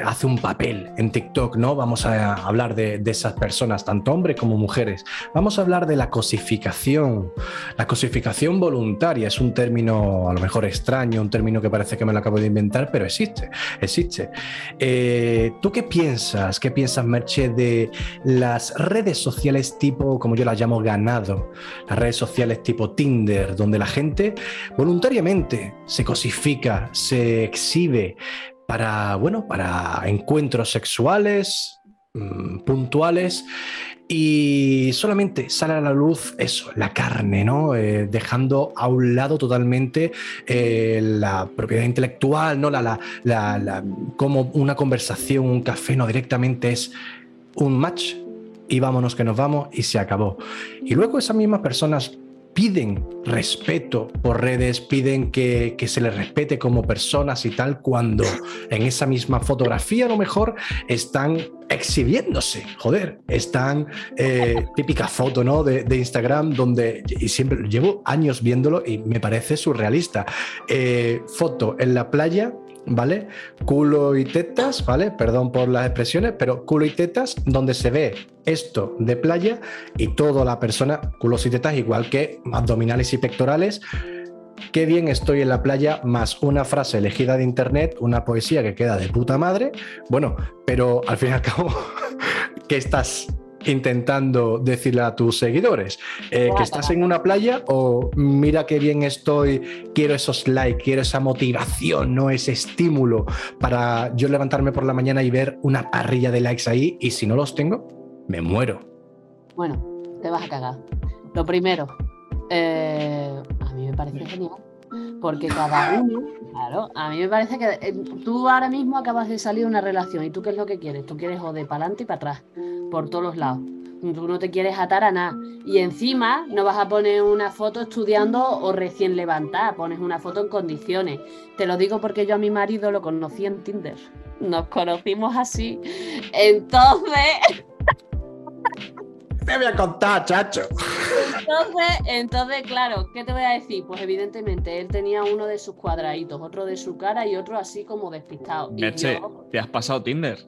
hace un papel en TikTok, ¿no? Vamos a hablar de, esas personas, tanto hombres como mujeres. Vamos a hablar de la cosificación. La cosificación voluntaria es un término a lo mejor extraño, un término que parece que me lo acabo de inventar, pero existe, existe. Eh, ¿Tú qué piensas? ¿Qué piensas, Merche, de las redes sociales tipo, como yo las llamo, ganado? Las redes sociales tipo Tinder, donde la gente voluntariamente se cosifica, se exhibe para, bueno, para encuentros sexuales mm, puntuales y solamente sale a la luz eso, la carne, ¿no? Eh, dejando a un lado totalmente eh, la propiedad intelectual, ¿no? La, la, como una conversación, un café, no directamente es un match y vámonos que nos vamos y se acabó. Y luego esas mismas personas piden respeto por redes, piden que, se les respete como personas y tal, cuando en esa misma fotografía a lo mejor están exhibiéndose, joder, están eh, típica foto ¿no? de, Instagram donde, y siempre llevo años viéndolo y me parece surrealista, eh, foto en la playa ¿vale? Culo y tetas, ¿vale? Perdón por las expresiones, pero culo y tetas, donde se ve esto de playa y toda la persona, culos y tetas, igual que abdominales y pectorales. Qué bien estoy en la playa, más una frase elegida de internet, una poesía que queda de puta madre. Bueno, pero al fin y al cabo, ¿qué estás intentando decirle a tus seguidores eh, que estás en una playa o mira qué bien estoy, quiero esos likes, quiero esa motivación, no ese estímulo para yo levantarme por la mañana y ver una parrilla de likes ahí y si no los tengo, me muero. Bueno, te vas a cagar. Lo primero, eh, a mí me parece genial porque cada uno, claro, a mí me parece que eh, tú ahora mismo acabas de salir de una relación y tú qué es lo que quieres, tú quieres joder para adelante y para atrás, por todos los lados. Tú no te quieres atar a nada. Y encima no vas a poner una foto estudiando o recién levantada, pones una foto en condiciones. Te lo digo porque yo a mi marido lo conocí en Tinder. Nos conocimos así. Entonces... te voy a contar, chacho? Entonces, entonces, claro, ¿qué te voy a decir? Pues evidentemente él tenía uno de sus cuadraditos, otro de su cara y otro así como despistado. Y Meche, yo- te has pasado Tinder.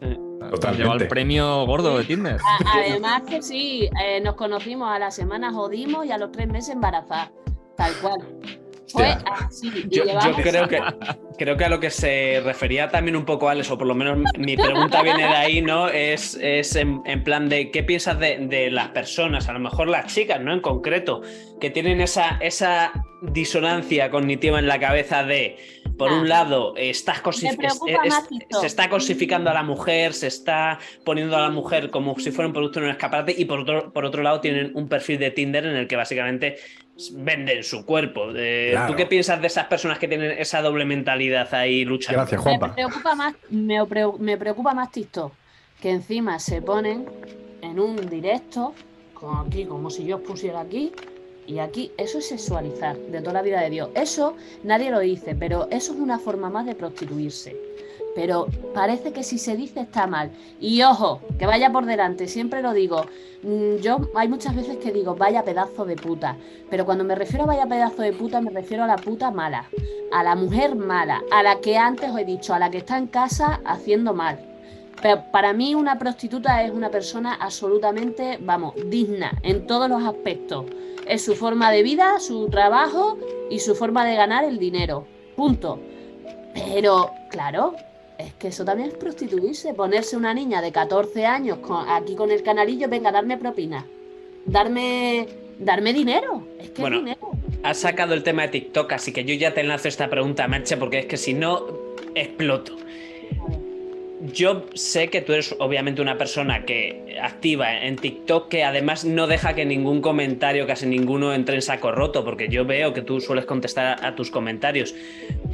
Te has Totalmente. llevado el premio gordo de Tinder. Además que sí, eh, nos conocimos a la semana jodimos y a los tres meses embarazadas. Tal cual. Fue así. Yo, creo que creo que a lo que se refería también un poco Alex, o por lo menos mi pregunta viene de ahí, ¿no? Es, es en, en plan de qué piensas de, de las personas, a lo mejor las chicas, ¿no? En concreto, que tienen esa, esa disonancia cognitiva en la cabeza de, por un lado, estás es- se está cosificando a la mujer, se está poniendo a la mujer como si fuera un producto en un escaparate, y por otro, por otro lado tienen un perfil de Tinder en el que básicamente venden su cuerpo. Eh, Claro. ¿Tú qué piensas de esas personas que tienen esa doble mentalidad ahí luchando? Gracias, Me Juanpa. preocupa más, me, me preocupa más TikTok, que encima se ponen en un directo, como aquí, como si yo os pusiera aquí, y aquí, eso es sexualizar de toda la vida de Dios. Eso nadie lo dice, pero eso es una forma más de prostituirse. Pero parece que si se dice está mal. Y ojo, que vaya por delante, siempre lo digo. Mm, Yo hay muchas veces que digo, vaya pedazo de puta. Pero cuando me refiero a vaya pedazo de puta, me refiero a la puta mala. A la mujer mala. A la que antes os he dicho, a la que está en casa haciendo mal. Pero para mí una prostituta es una persona absolutamente, vamos, digna en todos los aspectos. Es su forma de vida, su trabajo y su forma de ganar el dinero. Punto. Pero, claro, es que eso también es prostituirse. Ponerse una niña de 14 años con- aquí con el canalillo, venga, darme propina. Darme, darme dinero. Es que Bueno, es dinero. Has sacado el tema de TikTok, así que yo ya te lanzo esta pregunta, Merche, porque es que si no, exploto. Yo sé que tú eres obviamente una persona que activa en TikTok, que además no deja que ningún comentario, casi ninguno, entre en saco roto, porque yo veo que tú sueles contestar a tus comentarios.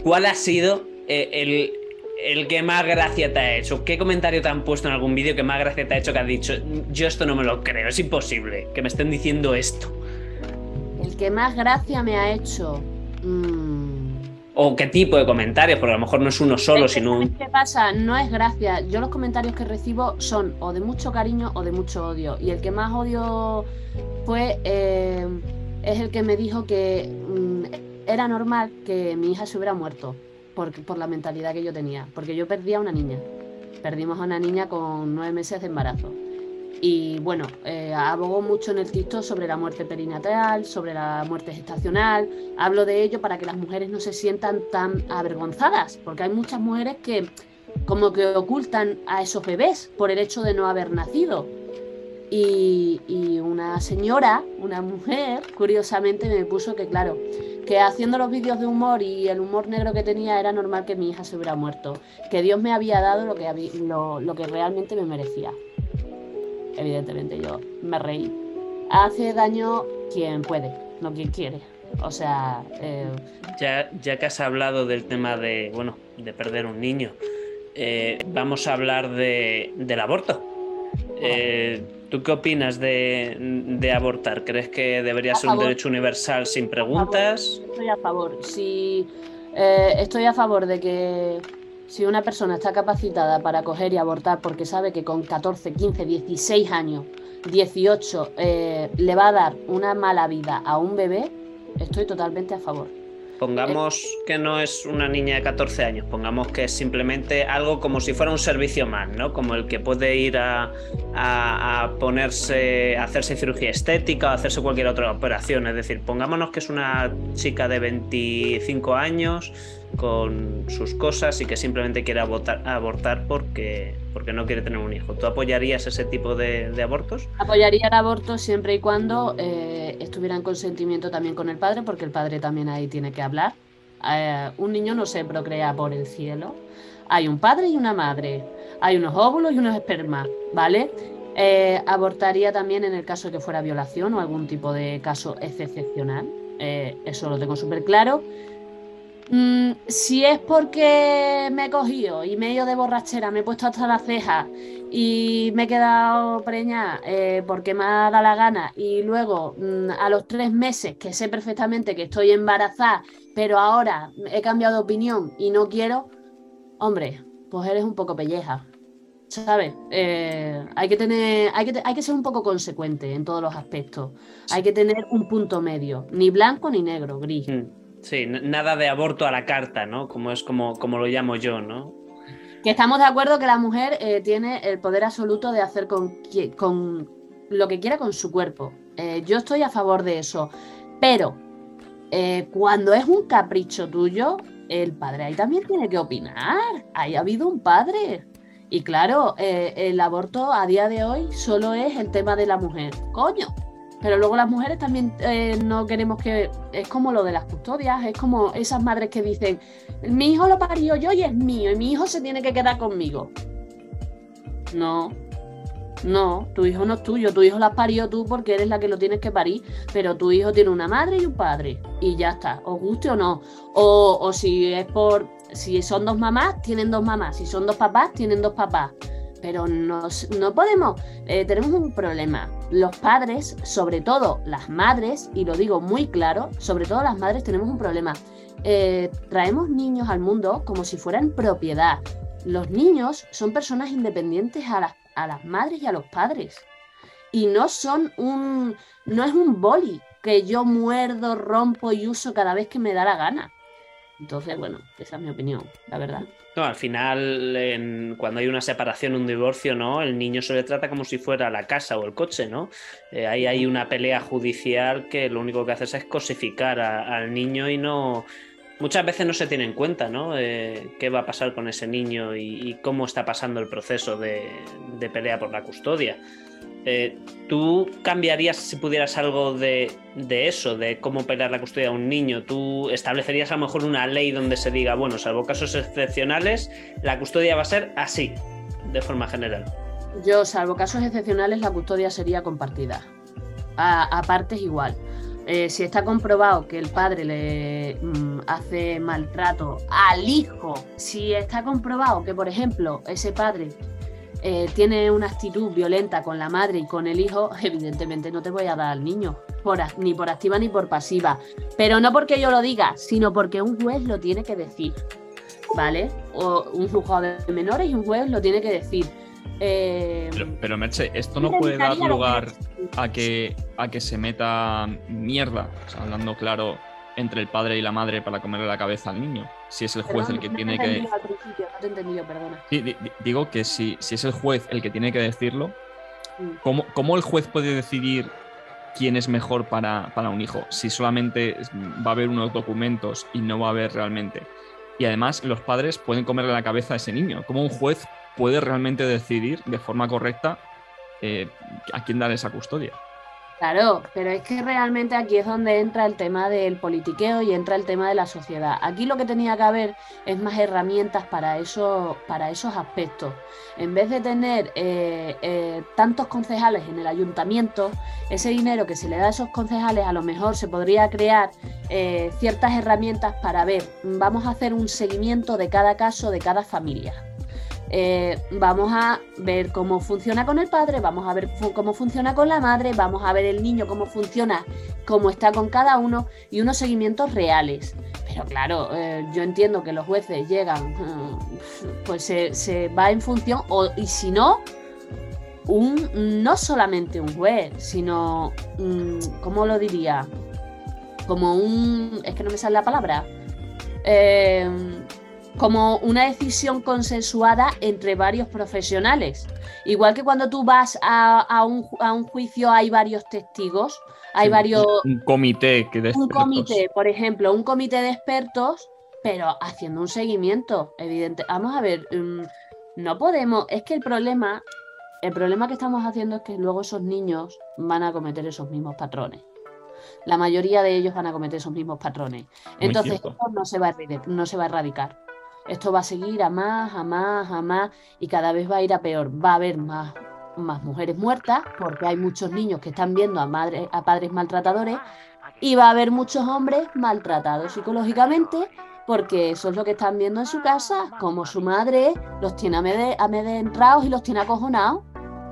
¿Cuál ha sido eh, el, el que más gracia te ha hecho? ¿Qué comentario te han puesto en algún vídeo que más gracia te ha hecho que has dicho, yo esto no me lo creo, es imposible que me estén diciendo esto? El que más gracia me ha hecho. mm, ¿O qué tipo de comentarios? Porque a lo mejor no es uno solo, Es que, sino ¿sabes un... ¿Qué pasa? No es gracia. Yo los comentarios que recibo son o de mucho cariño o de mucho odio. Y el que más odio fue eh, es el que me dijo que mm, era normal que mi hija se hubiera muerto por, la mentalidad que yo tenía. Porque yo perdí a una niña. Perdimos a una niña con nueve meses de embarazo. Y bueno, eh, abogó mucho en el TikTok sobre la muerte perinatal, sobre la muerte gestacional. Hablo de ello para que las mujeres no se sientan tan avergonzadas, porque hay muchas mujeres que como que ocultan a esos bebés por el hecho de no haber nacido. Y, y una señora, una mujer, curiosamente me puso que, claro, que haciendo los vídeos de humor y el humor negro que tenía era normal que mi hija se hubiera muerto, que Dios me había dado lo que, lo, lo que realmente me merecía. Evidentemente yo me reí. Hace daño quien puede, no quien quiere. O sea, eh, Ya, ya que has hablado del tema de, bueno, de perder un niño, eh, vamos a hablar de, del aborto. Eh, ¿Tú qué opinas de, de abortar? ¿Crees que debería A ser un derecho universal sin preguntas? estoy a favor. Si eh, estoy a favor de que si una persona está capacitada para coger y abortar porque sabe que con 14, 15, 16 años, 18 eh, le va a dar una mala vida a un bebé, estoy totalmente a favor. Pongamos que no es una niña de 14 años, pongamos que es simplemente algo como si fuera un servicio más, ¿no? Como el que puede ir a, a- ponerse, a hacerse cirugía estética o hacerse cualquier otra operación. Es decir, pongámonos que es una chica de 25 años con sus cosas y que simplemente quiere abortar, porque, porque no quiere tener un hijo. ¿Tú apoyarías ese tipo de, abortos? Apoyaría el aborto siempre y cuando eh, estuviera en consentimiento también con el padre, porque el padre también ahí tiene que hablar. Eh, un niño no se procrea por el cielo. Hay un padre y una madre. Hay unos óvulos y unos espermas, ¿vale? Eh, abortaría también en el caso de que fuera violación o algún tipo de caso excepcional. Eso lo tengo súper claro. Mm, si es porque me he cogido y medio de borrachera, me he puesto hasta la ceja y me he quedado preñada eh, porque me ha dado la gana y luego mm, a los tres meses que sé perfectamente que estoy embarazada, pero ahora he cambiado de opinión y no quiero, hombre, pues eres un poco pelleja. ¿sabes? Eh, hay, que tener, hay, que, hay que ser un poco consecuente en todos los aspectos. Hay que tener un punto medio, ni blanco ni negro, gris. Mm, sí, nada de aborto a la carta, ¿no? Como es como, como lo llamo yo, ¿no? Que estamos de acuerdo que la mujer eh, tiene el poder absoluto de hacer con, con lo que quiera con su cuerpo. Eh, yo estoy a favor de eso. Pero cuando es un capricho tuyo, el padre ahí también tiene que opinar. Ahí ha habido un padre. Y claro, eh, el aborto a día de hoy solo es el tema de la mujer. Coño. Pero luego las mujeres también eh, no queremos que... Es como lo de las custodias, es como esas madres que dicen, mi hijo lo parió yo y es mío, y mi hijo se tiene que quedar conmigo. No, no, tu hijo no es tuyo, tu hijo lo has parido tú porque eres la que lo tienes que parir, pero tu hijo tiene una madre y un padre, y ya está, os guste o no. O, o si es por, si son dos mamás, tienen dos mamás. Si son dos papás, tienen dos papás. Pero no, no podemos, eh, tenemos un problema. Los padres, sobre todo las madres, y lo digo muy claro, sobre todo las madres tenemos un problema. Eh, traemos niños al mundo como si fueran propiedad. Los niños son personas independientes a las, a las madres y a los padres. Y no son un, no es un boli que yo muerdo, rompo y uso cada vez que me da la gana. Entonces, bueno, esa es mi opinión, la verdad. No, al final, cuando hay una separación, un divorcio, ¿no? El niño se le trata como si fuera la casa o el coche, ¿no? Eh, ahí hay una pelea judicial que lo único que hace es cosificar al niño y no. Muchas veces no se tiene en cuenta, ¿no? Eh, qué va a pasar con ese niño y, cómo está pasando el proceso de, de pelea por la custodia. Eh, ¿Tú cambiarías si pudieras algo de, eso, de cómo pelear la custodia a un niño? ¿Tú establecerías a lo mejor una ley donde se diga, bueno, salvo casos excepcionales, la custodia va a ser así, de forma general? Yo, salvo casos excepcionales, la custodia sería compartida. A, partes igual. Eh, si está comprobado que el padre le mm, hace maltrato al hijo, si está comprobado que, por ejemplo, ese padre eh, tiene una actitud violenta con la madre y con el hijo, evidentemente no te voy a dar al niño, ni por activa ni por pasiva. Pero no porque yo lo diga, sino porque un juez lo tiene que decir. ¿Vale? O un juzgado de menores y un juez lo tiene que decir. Eh, pero, Merche, esto no puede dar lugar a que, a que se meta mierda, hablando claro, entre el padre y la madre para comerle la cabeza al niño. Si es el juez el que tiene que. no te he entendido, perdona. digo que si, si es el juez el que tiene que decirlo, mm. ¿cómo, el juez puede decidir quién es mejor para, para, un hijo? Si solamente va a haber unos documentos y no va a haber realmente. Y además, los padres pueden comerle la cabeza a ese niño. ¿Cómo un juez puede realmente decidir de forma correcta eh, a quién dar esa custodia? Claro, pero es que realmente aquí es donde entra el tema del politiqueo y entra el tema de la sociedad. Aquí lo que tenía que haber es más herramientas para, para esos aspectos. En vez de tener eh, eh, tantos concejales en el ayuntamiento, ese dinero que se le da a esos concejales a lo mejor se podría crear ciertas herramientas para ver, vamos a hacer un seguimiento de cada caso, de cada familia. Eh, vamos a ver cómo funciona con el padre, vamos a ver cómo funciona con la madre, vamos a ver el niño cómo funciona, cómo está con cada uno y unos seguimientos reales. Pero claro, eh, yo entiendo que los jueces llegan, pues se, va en función, o, y si no, un, no solamente un juez, sino, ¿cómo lo diría? Como un, es que no me sale la palabra. Eh, como una decisión consensuada entre varios profesionales. Igual que cuando tú vas a, un, juicio hay varios testigos, hay varios... Un comité que de Un comité, por ejemplo, un comité de expertos, pero haciendo un seguimiento, evidente. Vamos a ver, mm, no podemos, es que el problema, el problema que estamos haciendo es que luego esos niños van a cometer esos mismos patrones. La mayoría de ellos van a cometer esos mismos patrones. Entonces, esto no se, va a, no se va a erradicar. Esto va a seguir a más, a más, a más y cada vez va a ir a peor. Va a haber más, más mujeres muertas porque hay muchos niños que están viendo a, madres, a padres maltratadores y va a haber muchos hombres maltratados psicológicamente porque eso es lo que están viendo en su casa, como su madre los tiene amedrentados y los tiene acojonados.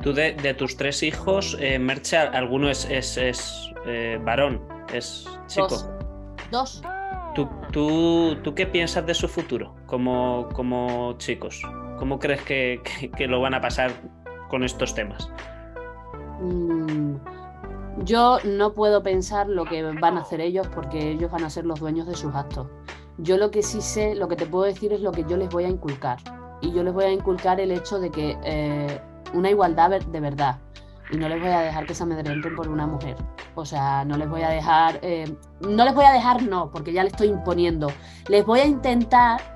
Tú de, tus tres hijos, eh, Mercha, ¿alguno es, es, eh, varón? ¿Es chico? Dos. ¿Tú, tú, tú qué piensas de su futuro como, chicos? ¿Cómo crees que, lo van a pasar con estos temas? Mm, yo no puedo pensar lo que van a hacer ellos porque ellos van a ser los dueños de sus actos. Yo lo que sí sé, lo que te puedo decir es lo que yo les voy a inculcar. Y yo les voy a inculcar el hecho de que eh, una igualdad de verdad. Y no les voy a dejar que se amedrenten por una mujer. O sea, no les voy a dejar. Eh, no les voy a dejar, no, porque ya les estoy imponiendo. Les voy a intentar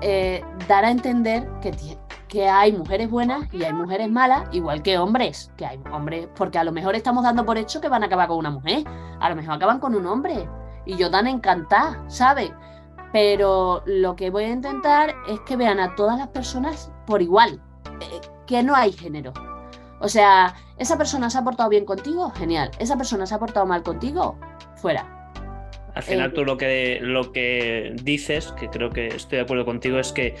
eh, dar a entender que, hay mujeres buenas y hay mujeres malas, igual que hombres. Que hay hombres. Porque a lo mejor estamos dando por hecho que van a acabar con una mujer. A lo mejor acaban con un hombre. Y yo tan encantada, ¿sabes? pero lo que voy a intentar es que vean a todas las personas por igual, eh, que no hay género. O sea, esa persona se ha portado bien contigo, genial. Esa persona se ha portado mal contigo, fuera. Al final eh, tú lo que, lo que dices, que creo que estoy de acuerdo contigo, es que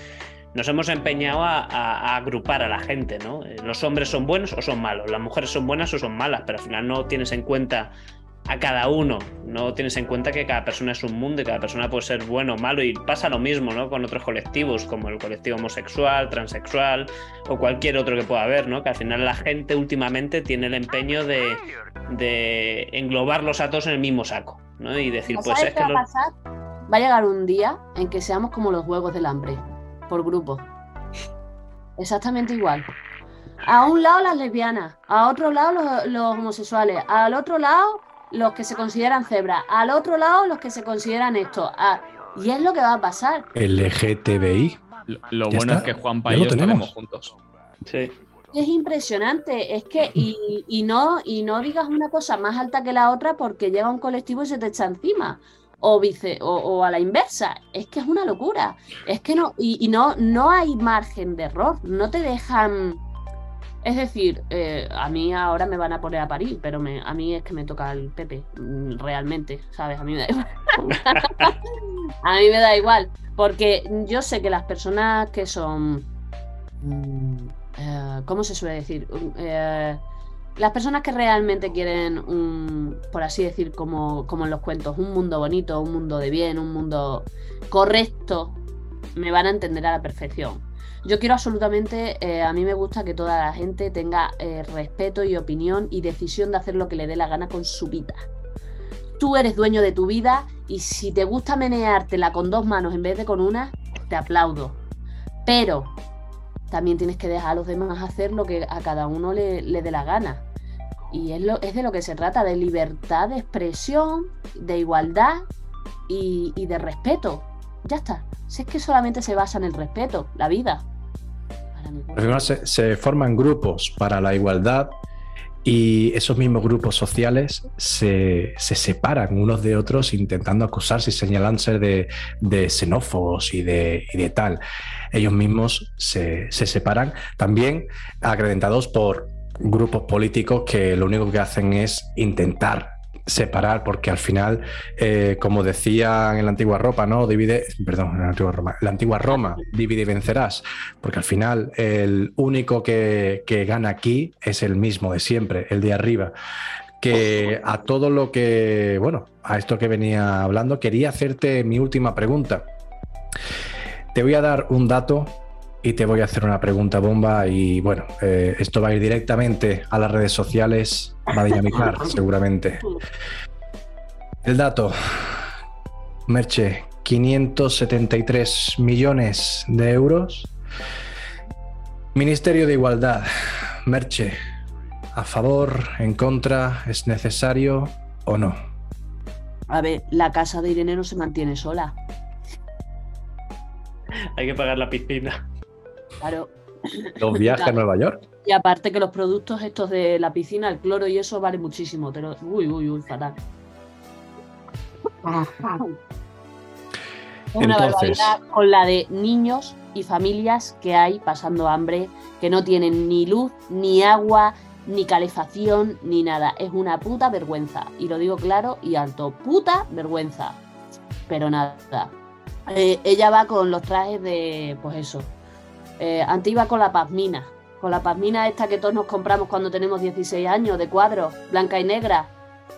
nos hemos empeñado a, a, agrupar a la gente, ¿no? Eh, los hombres son buenos o son malos, las mujeres son buenas o son malas, pero al final no tienes en cuenta a cada uno. No tienes en cuenta que cada persona es un mundo y cada persona puede ser bueno o malo. Y pasa lo mismo ¿no? con otros colectivos, como el colectivo homosexual, transexual o cualquier otro que pueda haber, ¿no? Que al final la gente últimamente tiene el empeño de, de englobarlos a todos en el mismo saco. ¿no? Y decir, pues es que. Va, a pasar? va a llegar un día en que seamos como los juegos del hambre, por grupo. Exactamente igual. A un lado las lesbianas, a otro lado los, los homosexuales, al otro lado los que se consideran cebras, al otro lado los que se consideran esto. Ah, y es lo que va a pasar. LGTBI. Lo, bueno es que Juan y yo tenemos juntos. Sí. Es impresionante, es que, y, no, y no digas una cosa más alta que la otra porque llega un colectivo y se te echa encima. O, vice, o, a la inversa, es que es una locura. Es que no, y, y no, no hay margen de error, no te dejan es decir, eh, a mí ahora me van a poner a parir, pero a mí es que me toca el Pepe, mm, realmente, ¿sabes? A mí me da igual. a mí me da igual, porque yo sé que las personas que son... Mm, eh, ¿Cómo se suele decir? Eh, las personas que realmente quieren, un, por así decir, como, como en los cuentos, un mundo bonito, un mundo de bien, un mundo correcto, me van a entender a la perfección. Yo quiero absolutamente, eh, a mí me gusta que toda la gente tenga eh, respeto y opinión y decisión de hacer lo que le dé la gana con su vida. Tú eres dueño de tu vida y si te gusta meneártela con dos manos en vez de con una, te aplaudo. Pero también tienes que dejar a los demás hacer lo que a cada uno le, dé la gana. Y es, lo, es, de lo que se trata, de libertad de expresión, de igualdad y de respeto. Ya está. Si es que solamente se basa en el respeto, la vida. Se, se, forman grupos para la igualdad y esos mismos grupos sociales se, separan unos de otros intentando acusarse y señalarse de, xenófobos y de, de, tal. Ellos mismos se, se separan también acreditados por grupos políticos que lo único que hacen es intentar separar, porque al final, eh, como decían en la antigua ropa, ¿no? Divide, perdón, en la antigua Roma, la antigua Roma, divide y vencerás, porque al final el único que, que gana aquí es el mismo de siempre, el de arriba que a todo lo que, bueno, a esto que venía hablando, quería hacerte mi última pregunta. Te voy a dar un dato y te voy a hacer una pregunta bomba y bueno, eh, esto va a ir directamente a las redes sociales, va a dinamizar seguramente. El dato, Merche, 573 millones de euros. Ministerio de Igualdad, Merche, ¿a favor, en contra, es necesario o no? A ver, la casa de Irene no se mantiene sola. Hay que pagar la piscina. Claro. Los viajes a Nueva York. Y aparte que los productos estos de la piscina, el cloro y eso vale muchísimo. Pero, uy, uy, uy, fatal. una barbaridad con la de niños y familias que hay pasando hambre, que no tienen ni luz, ni agua, ni calefacción, ni nada. Es una puta vergüenza. Y lo digo claro y alto. Puta vergüenza. Pero nada. Eh, ella va con los trajes de, pues eso, eh, antes iba con la pazmina, con la pazmina esta que todos nos compramos cuando tenemos 16 años, de cuadros, blanca y negra,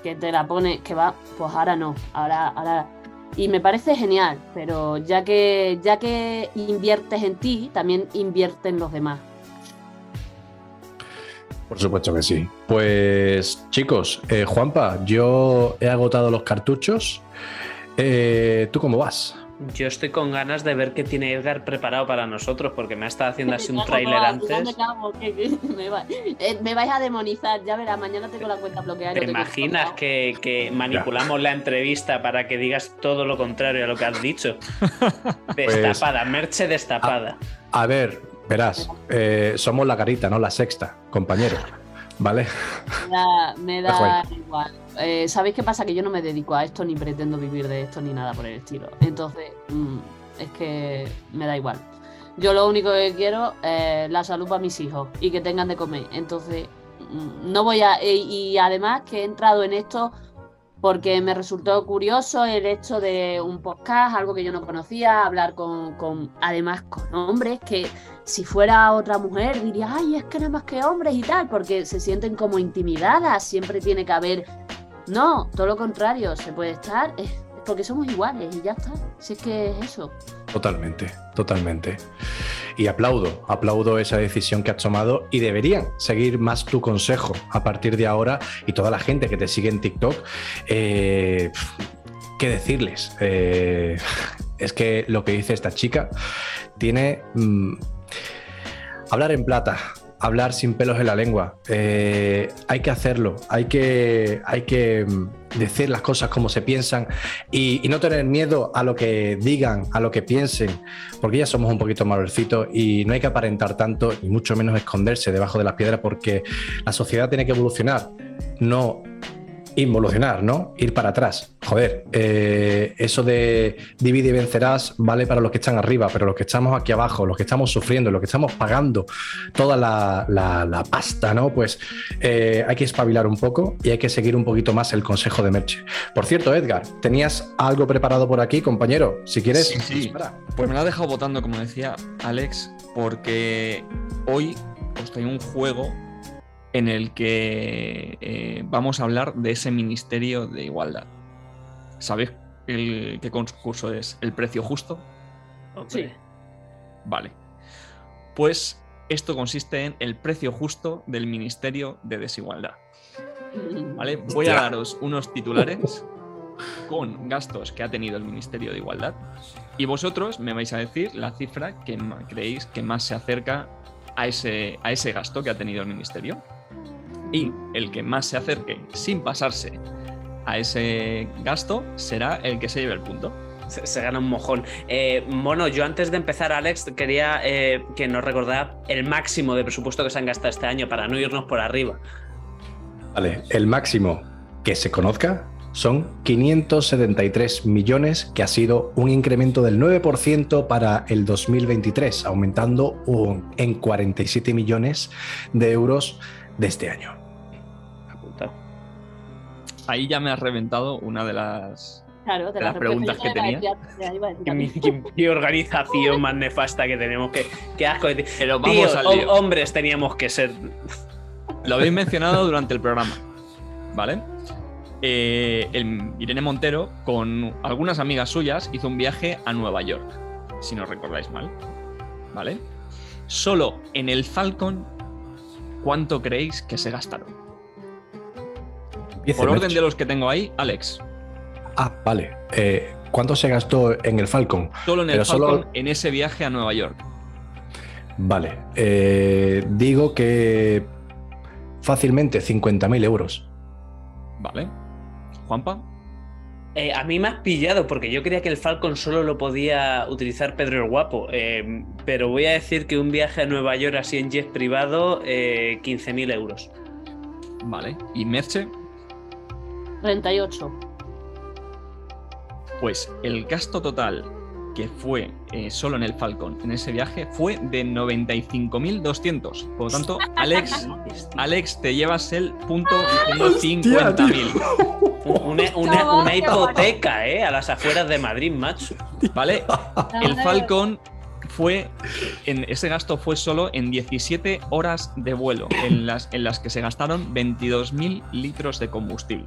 que te la pone, que va, pues ahora no, ahora, ahora Y me parece genial, pero ya que, ya que inviertes en ti, también invierte en los demás. Por supuesto que sí. Pues chicos, eh, Juanpa, yo he agotado los cartuchos. Eh, ¿Tú cómo vas? Yo estoy con ganas de ver qué tiene Edgar preparado para nosotros, porque me ha estado haciendo así un tráiler antes. Me, vais a demonizar, ya verás, mañana tengo la cuenta bloqueada. ¿Te imaginas que, manipulamos la entrevista para que digas todo lo contrario a lo que has dicho? Pues, destapada, merche destapada. A, ver, verás, eh, somos la carita, no la sexta, compañero. ¿Vale? Me da, igual. Eh, ¿Sabéis qué pasa? Que yo no me dedico a esto ni pretendo vivir de esto ni nada por el estilo. Entonces, mm, es que me da igual. Yo lo único que quiero es la salud para mis hijos y que tengan de comer. Entonces, mm, no voy a... Y, además que he entrado en esto porque me resultó curioso el hecho de un podcast, algo que yo no conocía, hablar con, con, además con hombres que si fuera otra mujer diría, ay, es que nada más que hombres y tal, porque se sienten como intimidadas, siempre tiene que haber no, todo lo contrario, se puede estar, es porque somos iguales y ya está. Si es que es eso. Totalmente, totalmente. Y aplaudo, aplaudo esa decisión que has tomado y deberían seguir más tu consejo a partir de ahora y toda la gente que te sigue en TikTok. Eh, ¿Qué decirles? Eh, es que lo que dice esta chica tiene... Mm, hablar en plata, hablar sin pelos en la lengua. Eh, hay que hacerlo, hay que, hay que mm, decir las cosas como se piensan y, no tener miedo a lo que digan, a lo que piensen, porque ya somos un poquito mayorcitos y no hay que aparentar tanto y mucho menos esconderse debajo de las piedras porque la sociedad tiene que evolucionar, no involucionar, ¿no? Ir para atrás. Joder, eh, eso de divide y vencerás vale para los que están arriba, pero los que estamos aquí abajo, los que estamos sufriendo, los que estamos pagando toda la, pasta, ¿no? Pues eh, hay que espabilar un poco y hay que seguir un poquito más el consejo de Merche. Por cierto, Edgar, ¿tenías algo preparado por aquí, compañero? Si quieres, sí, Pues me lo ha dejado votando, como decía Alex, porque hoy os traigo un juego en el que eh, vamos a hablar de ese Ministerio de Igualdad. ¿Sabéis qué concurso es? ¿El precio justo? Sí. Vale. Pues esto consiste en el precio justo del Ministerio de Desigualdad. ¿Vale? Voy a daros unos titulares con gastos que ha tenido el Ministerio de Igualdad y vosotros me vais a decir la cifra que creéis que más se acerca a ese, a ese gasto que ha tenido el Ministerio y el que más se acerque sin pasarse a ese gasto será el que se lleve el punto. Se, gana un mojón. Eh, bueno, yo antes de empezar, Alex, quería eh, que nos recordara el máximo de presupuesto que se han gastado este año para no irnos por arriba. Vale, el máximo que se conozca son 573 millones, que ha sido un incremento del 9% para el 2023, aumentando en 47 millones de euros de este año. Ahí ya me has reventado una de las, preguntas que tenía. ¿Qué, organización más nefasta que tenemos. Qué, asco. Pero vamos hombres teníamos que ser. Lo habéis mencionado durante el programa, ¿vale? Eh, Irene Montero, con algunas amigas suyas, hizo un viaje a Nueva York, si no recordáis mal, ¿vale? Solo en el Falcon ¿cuánto creéis que se gastaron? Por orden de los que tengo ahí, Alex. Ah, vale. Eh, ¿Cuánto se gastó en el Falcon? Solo en el Falcon, en ese viaje a Nueva York. Vale. Eh, digo que fácilmente 50.000 euros. Vale. Juanpa. Eh, a mí me has pillado porque yo creía que el Falcon solo lo podía utilizar Pedro el Guapo, eh, pero voy a decir que un viaje a Nueva York así en jet privado, 15.000 eh, euros. Vale, ¿y Merche? 38. Pues el gasto total que fue solo en el Falcon en ese viaje fue de 95.200. Por lo tanto, Alex, Alex, te llevas el punto diciendo 50.000. Una, hipoteca, ¿eh? A las afueras de Madrid, macho. ¿Vale? El Falcon fue. En, ese gasto fue solo en 17 horas de vuelo, en las, en las que se gastaron 22.000 litros de combustible.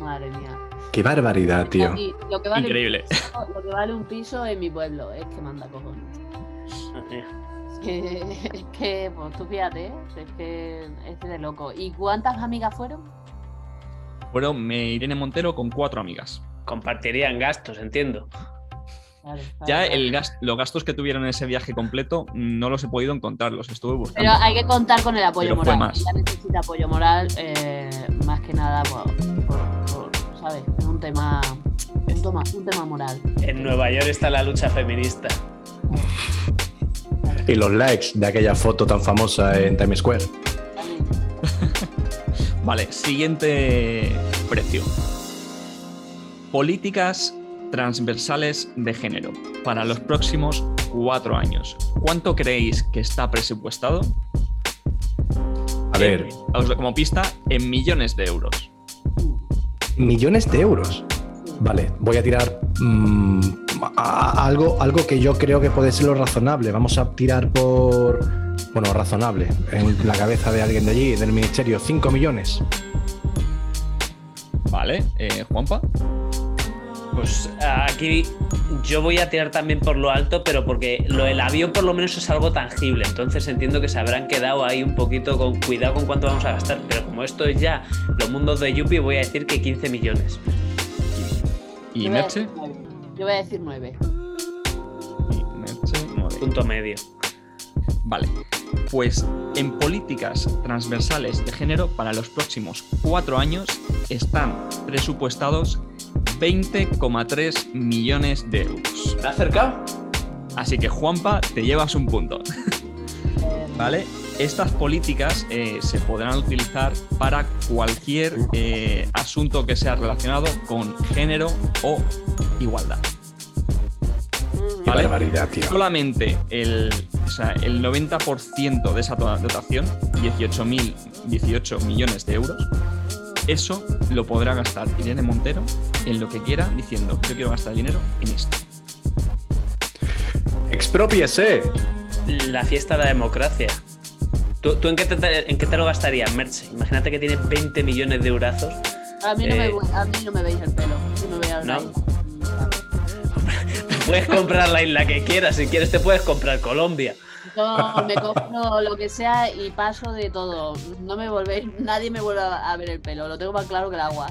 Madre mía. Qué barbaridad, tío. Y lo que vale Increíble. Piso, lo que vale un piso en mi pueblo es que manda cojones. Que- Es que, pues tú fíjate, ¿eh? es que es de loco. ¿Y cuántas amigas fueron? Fueron me Irene Montero con cuatro amigas. Compartirían gastos, entiendo. Ya el los gastos que tuvieron en ese viaje completo no los he podido encontrar, los estuve buscando. Pero hay que contar con el apoyo Pero moral. más. Ella necesita apoyo moral, eh, más que nada, por, por- por, ¿sabes? Es un tema, un tema, un tema moral. En Nueva York está la lucha feminista. Y los likes de aquella foto tan famosa en Times Square. Vale, siguiente precio. Políticas transversales de género para los próximos cuatro años. ¿Cuánto creéis que está presupuestado? A ver, como pista, en millones de euros. Millones de euros. Vale, voy a tirar mm, algo, algo que yo creo que puede ser lo razonable. Vamos a tirar por. Bueno, razonable. En la cabeza de alguien de allí, del ministerio, 5 millones. Vale, eh, Juanpa. Pues aquí yo voy a tirar también por lo alto, pero porque lo del avión por lo menos es algo tangible. Entonces entiendo que se habrán quedado ahí un poquito con cuidado con cuánto vamos a gastar. Pero como esto es ya los mundos de Yuppie, voy a decir que 15 millones. ¿Y Merche? Yo voy a decir nueve. Y Merche, nueve. Punto medio. Vale, pues en políticas transversales de género para los próximos cuatro años están presupuestados 20,3 millones de euros. ¿Te ha acercado? Así que Juanpa, te llevas un punto. ¿Vale? Estas políticas eh, se podrán utilizar para cualquier eh, asunto que sea relacionado con género o igualdad. Qué Vale. barbaridad, tío. Solamente el, o sea, el 90% de esa dotación, 18.000 18 millones de euros, eso lo podrá gastar Irene Montero en lo que quiera, diciendo yo quiero gastar dinero en esto. ¡Expropiese! La fiesta de la democracia. ¿Tú, tú en, qué te, en qué te lo gastarías, Merche? Imagínate que tienes 20 millones de eurazos. A mí, no me, Eh, a mí no me veis el pelo. Si me veis No. raíz. Puedes comprar la isla que quieras. Si quieres, te puedes comprar Colombia. Yo me compro lo que sea y paso de todo. No me volvéis, nadie me vuelve a ver el pelo. Lo tengo más claro que el agua.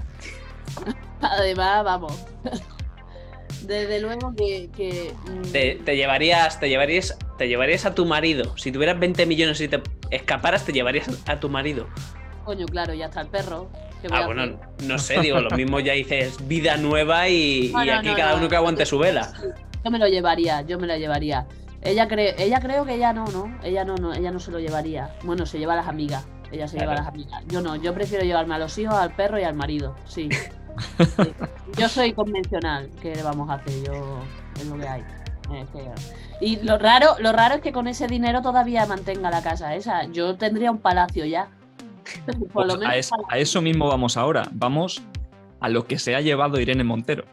Además, vamos. Desde luego que. que, mm, Te, te llevarías, te llevarías, te llevarías a tu marido. Si tuvieras 20 millones y te escaparas, te llevarías a tu marido. Coño, claro, ya está el perro. ¿Qué voy Ah, bueno, no sé, digo, lo mismo ya dices vida nueva y, No, y no, aquí no, cada no. uno que aguante su vela. Yo me lo llevaría, yo me lo llevaría. Ella cree, ella creo que ella no, ¿no? Ella no, no, ella no se lo llevaría. Bueno, se lleva a las amigas. Ella se lleva a las amigas. Yo no, yo prefiero llevarme a los hijos, al perro y al marido. Sí. Sí. Yo soy convencional. ¿Qué le vamos a hacer? Yo es lo que hay. Y lo raro, lo raro es que con ese dinero todavía mantenga la casa esa. Yo tendría un palacio ya. Por lo Pues menos a, es- palacio. a eso mismo vamos ahora. Vamos a lo que se ha llevado Irene Montero.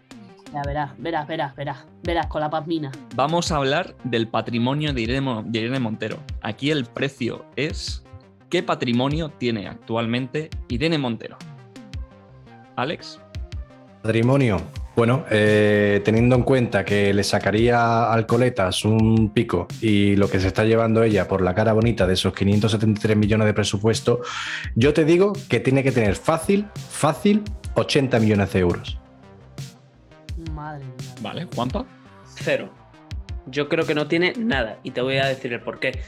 Ya verás, verás, verás, verás, verás con la pazmina. Vamos a hablar del patrimonio de Irene, Mo- de Irene Montero. Aquí el precio es qué patrimonio tiene actualmente Irene Montero. Alex, Patrimonio. Bueno, eh, teniendo en cuenta que le sacaría al Coletas un pico y lo que se está llevando ella por la cara bonita de esos 573 millones de presupuesto, yo te digo que tiene que tener fácil, fácil, 80 millones de euros. ¿Vale? Juanpa. Cero. Yo creo que no tiene nada. Y te voy a decir el porqué.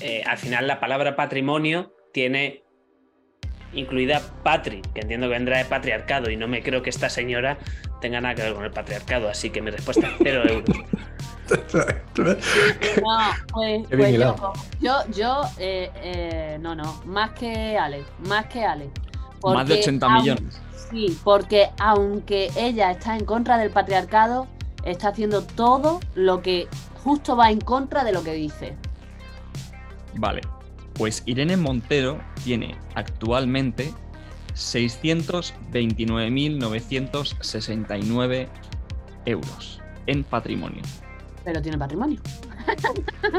Eh, al final la palabra patrimonio tiene incluida patri, que entiendo que vendrá de patriarcado y no me creo que esta señora tenga nada que ver con el patriarcado, así que mi respuesta es cero euros. No, pues, Qué pues yo, yo, yo eh, eh, no, no, más que Alex, más que Alex. Más de Porque 80 aun- millones. Sí, porque aunque ella está en contra del patriarcado, está haciendo todo lo que justo va en contra de lo que dice. Vale. Pues Irene Montero tiene actualmente 629.969 euros en patrimonio. Pero tiene patrimonio.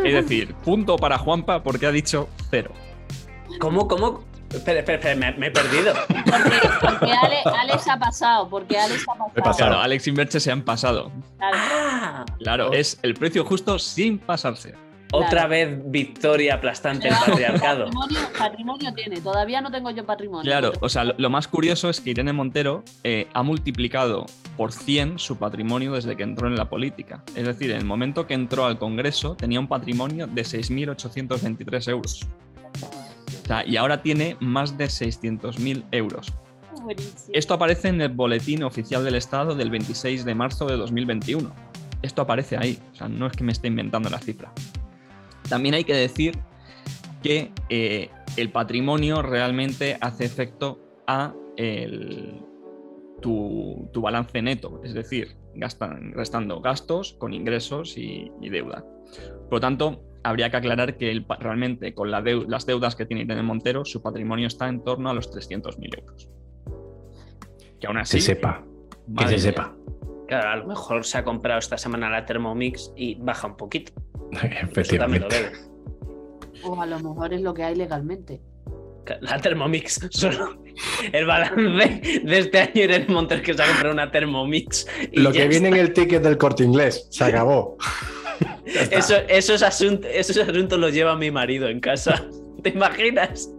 Es decir, punto para Juanpa porque ha dicho cero. ¿Cómo, cómo? Espera, espera, espera, me, me he perdido. Porque, porque Ale- Alex ha pasado, porque Alex ha pasado. He pasado. Claro, Alex y Merche se han pasado. Claro. Ah, Claro, es el precio justo sin pasarse. otra Claro. vez victoria aplastante vamos, patriarcado. Patrimonio, patrimonio tiene, todavía no tengo yo patrimonio. Claro, o sea, lo, lo más curioso es que Irene Montero eh, ha multiplicado por 100 su patrimonio desde que entró en la política. Es decir, en el momento que entró al Congreso tenía un patrimonio de 6.823 euros. O sea, y ahora tiene más de 600.000 euros. Buenísimo. Esto aparece en el Boletín Oficial del Estado del 26 de marzo de 2021. Esto aparece ahí, o sea, no es que me esté inventando la cifra. También hay que decir que eh, el patrimonio realmente hace efecto a el- tu, tu balance neto, es decir, gastan- restando gastos con ingresos y, y deuda. Por lo tanto, habría que aclarar que realmente con la deu- las deudas que tiene Irene Montero, su patrimonio está en torno a los 300.000 euros. Que aún Que así... se sepa. Que se mía. sepa. Claro, a lo mejor se ha comprado esta semana la Thermomix y baja un poquito. Lo Efectivamente. debe. O a lo mejor es lo que hay legalmente. La Thermomix, solo el balance de este año era el Montes que se ha comprado una Thermomix. y Lo que viene en el ticket del corte inglés. Se acabó. Eso, esos, asuntos, esos asuntos los lleva mi marido en casa. ¿Te imaginas?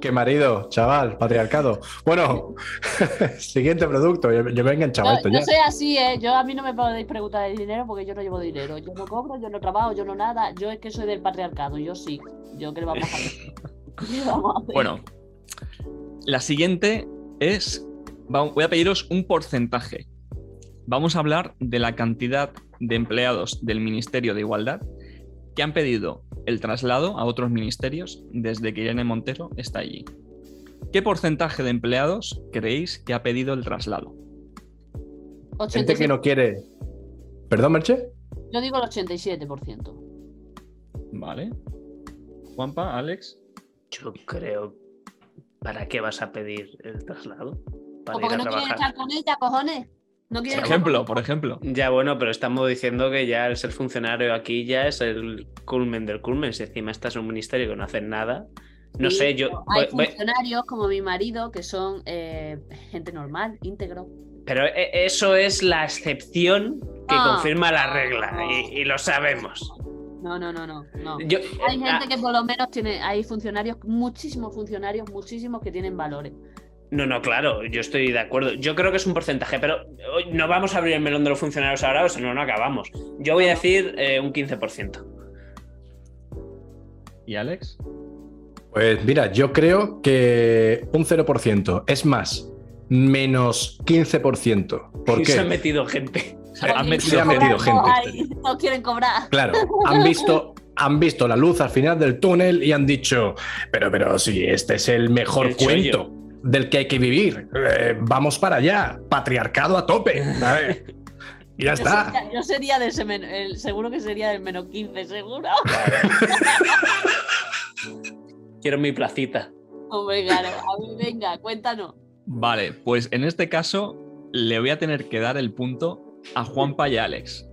Qué marido, chaval, patriarcado. Bueno, siguiente producto. Yo, yo me he enganchado Yo, esto yo ya. soy así, ¿eh? Yo a mí no me podéis preguntar de dinero porque yo no llevo dinero. Yo no cobro, yo no trabajo, yo no nada. Yo es que soy del patriarcado, yo sí. Yo qué le vamos a hacer. ¿Qué vamos a hacer? Bueno, la siguiente es, voy a pediros un porcentaje. Vamos a hablar de la cantidad de empleados del Ministerio de Igualdad que han pedido el traslado a otros ministerios desde que Irene Montero está allí. ¿Qué porcentaje de empleados creéis que ha pedido el traslado? Gente 87 que no quiere. ¿Perdón, Merche? Yo digo el 87%. Vale. Juanpa, Alex. Yo creo. ¿Para qué vas a pedir el traslado? Para O ir a no quieren trabajar. estar con ella, cojones. No Por ejemplo, por ejemplo. Ya bueno, pero estamos diciendo que ya el ser funcionario aquí ya es el culmen del culmen. Si encima estás en un ministerio que no hacen nada. No Sí, sé, yo. Hay voy- voy- funcionarios como mi marido que son eh, gente normal, íntegro. Pero e- eso es la excepción que Ah. confirma la regla y, y lo sabemos. No, no, no, no. no. Yo- Hay ah, gente que por lo menos tiene, hay funcionarios, muchísimos funcionarios, muchísimos que tienen valores. No, no, claro, yo estoy de acuerdo. Yo creo que es un porcentaje, pero hoy no vamos a abrir el melón de los funcionarios ahora, o si no, no acabamos. Yo voy a decir eh, un 15%. ¿Y Alex? Pues mira, yo creo que un 0%. Es más, menos 15%. ¿Por Y se han metido gente. O sea, han Porque metido se ha metido cobrando, gente. ay, no quieren cobrar. Claro, han visto, han visto la luz al final del túnel y han dicho, pero, pero si este es el mejor El chollo. Del que hay que vivir, eh, vamos para allá, patriarcado a tope. ¿sabes? Y ya Yo está. sería, yo sería de ese men- el- seguro que sería del menos 15, seguro. Quiero mi placita. Hombre, claro, a mí venga, cuéntanos. Vale, pues en este caso le voy a tener que dar el punto a Juanpa y a Alex.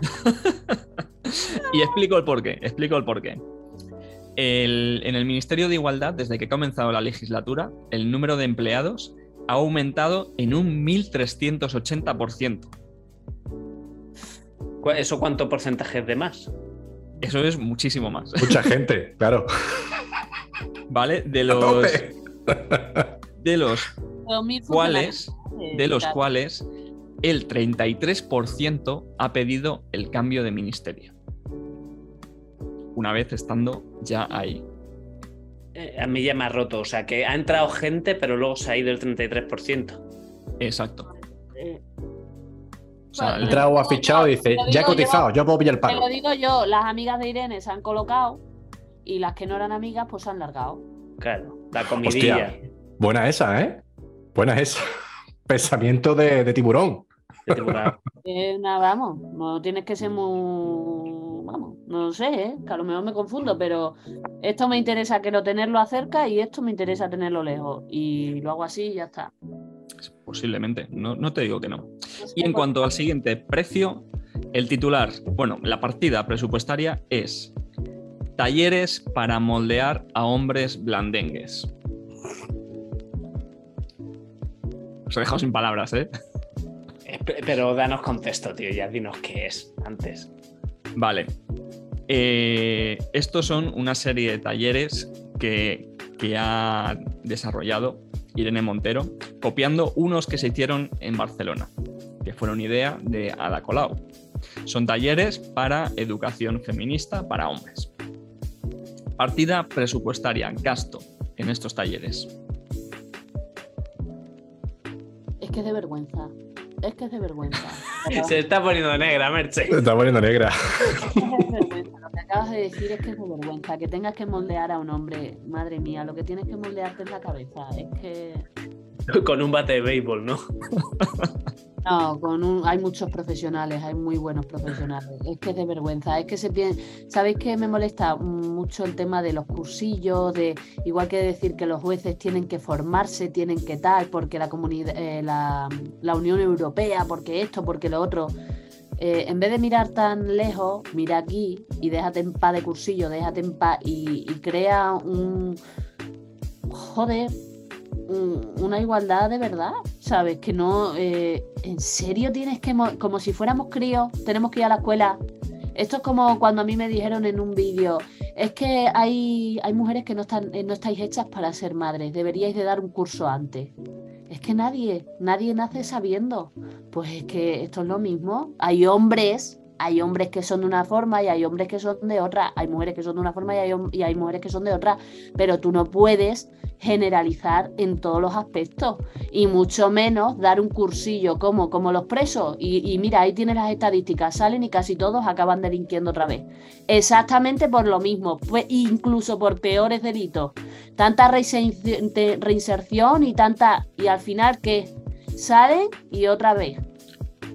y explico el porqué, explico el porqué. El- en el Ministerio de Igualdad, desde que ha comenzado la legislatura, el número de empleados ha aumentado en un 1380%. ¿Cu- ¿Eso cuánto porcentaje es de más? Eso es muchísimo más, Mucha gente, claro. ¿vale? De A los, de los cuales, de los cuales el 33% ha pedido el cambio de ministerio. Una vez estando ya ahí. Eh, a mí ya me ha roto. O sea, que ha entrado gente, pero luego se ha ido el 33%. Exacto. Eh, O sea, Bueno, el- trago ha fichado y dice, ya he cotizado, yo puedo pillar el Te palo. lo digo yo, las amigas de Irene se han colocado y las que no eran amigas pues se han largado. Claro, la comidilla. Hostia, buena esa, ¿eh? Buena esa. Pensamiento de, de tiburón. de tiburón. Eh, nada, vamos, no tienes que ser muy... Vamos, no lo sé, ¿eh? que a lo mejor me confundo, pero esto me interesa que lo tenerlo cerca y esto me interesa tenerlo lejos. Y lo hago así y ya está. posiblemente, no, no te digo que no. No sé Y en cuanto al siguiente precio, el titular, bueno, la partida presupuestaria es talleres para moldear a hombres blandengues. Os he dejado sin palabras, ¿eh? Eh, pe- Pero danos contexto, tío, ya dinos qué es antes. Vale. Eh, estos son una serie de talleres que, que ha desarrollado Irene Montero, copiando unos que se hicieron en Barcelona, que fueron idea de Ada Colau. Son talleres para educación feminista para hombres. Partida presupuestaria, gasto en estos talleres. Es que de vergüenza. Es que es de vergüenza. Se está poniendo negra, Merche. Se está poniendo negra. Es que es de vergüenza. Lo que acabas de decir es que es de vergüenza. Que tengas que moldear a un hombre. Madre mía, lo que tienes que moldearte es la cabeza. Es que. Con un bate de béisbol, ¿no? No, con un, hay muchos profesionales, hay muy buenos profesionales. Es que es de vergüenza, es que se piensa, ¿sabéis que me molesta mucho el tema de los cursillos, de igual que decir que los jueces tienen que formarse, tienen que tal, porque la comunidad, eh, la, la Unión Europea, porque esto, porque lo otro. Eh, en vez de mirar tan lejos, mira aquí y déjate en paz de cursillo, déjate en paz y, y crea un joder, un- una igualdad de verdad, ¿sabes? Que no, eh, en serio tienes que, mo- como si fuéramos críos, tenemos que ir a la escuela. Esto es como cuando a mí me dijeron en un vídeo, es que hay, hay mujeres que no, están, eh, no estáis hechas para ser madres, deberíais de dar un curso antes. Es que nadie, nadie nace sabiendo. Pues es que esto es lo mismo. Hay hombres, hay hombres que son de una forma y hay hombres que son de otra. Hay mujeres que son de una forma y hay, y hay mujeres que son de otra. Pero tú no puedes generalizar en todos los aspectos y mucho menos dar un cursillo como, como los presos. Y, mira, ahí tienes las estadísticas, salen y casi todos acaban delinquiendo otra vez. Exactamente por lo mismo, incluso por peores delitos. Tanta reinserción y tanta... Y al final, ¿qué? Salen y otra vez.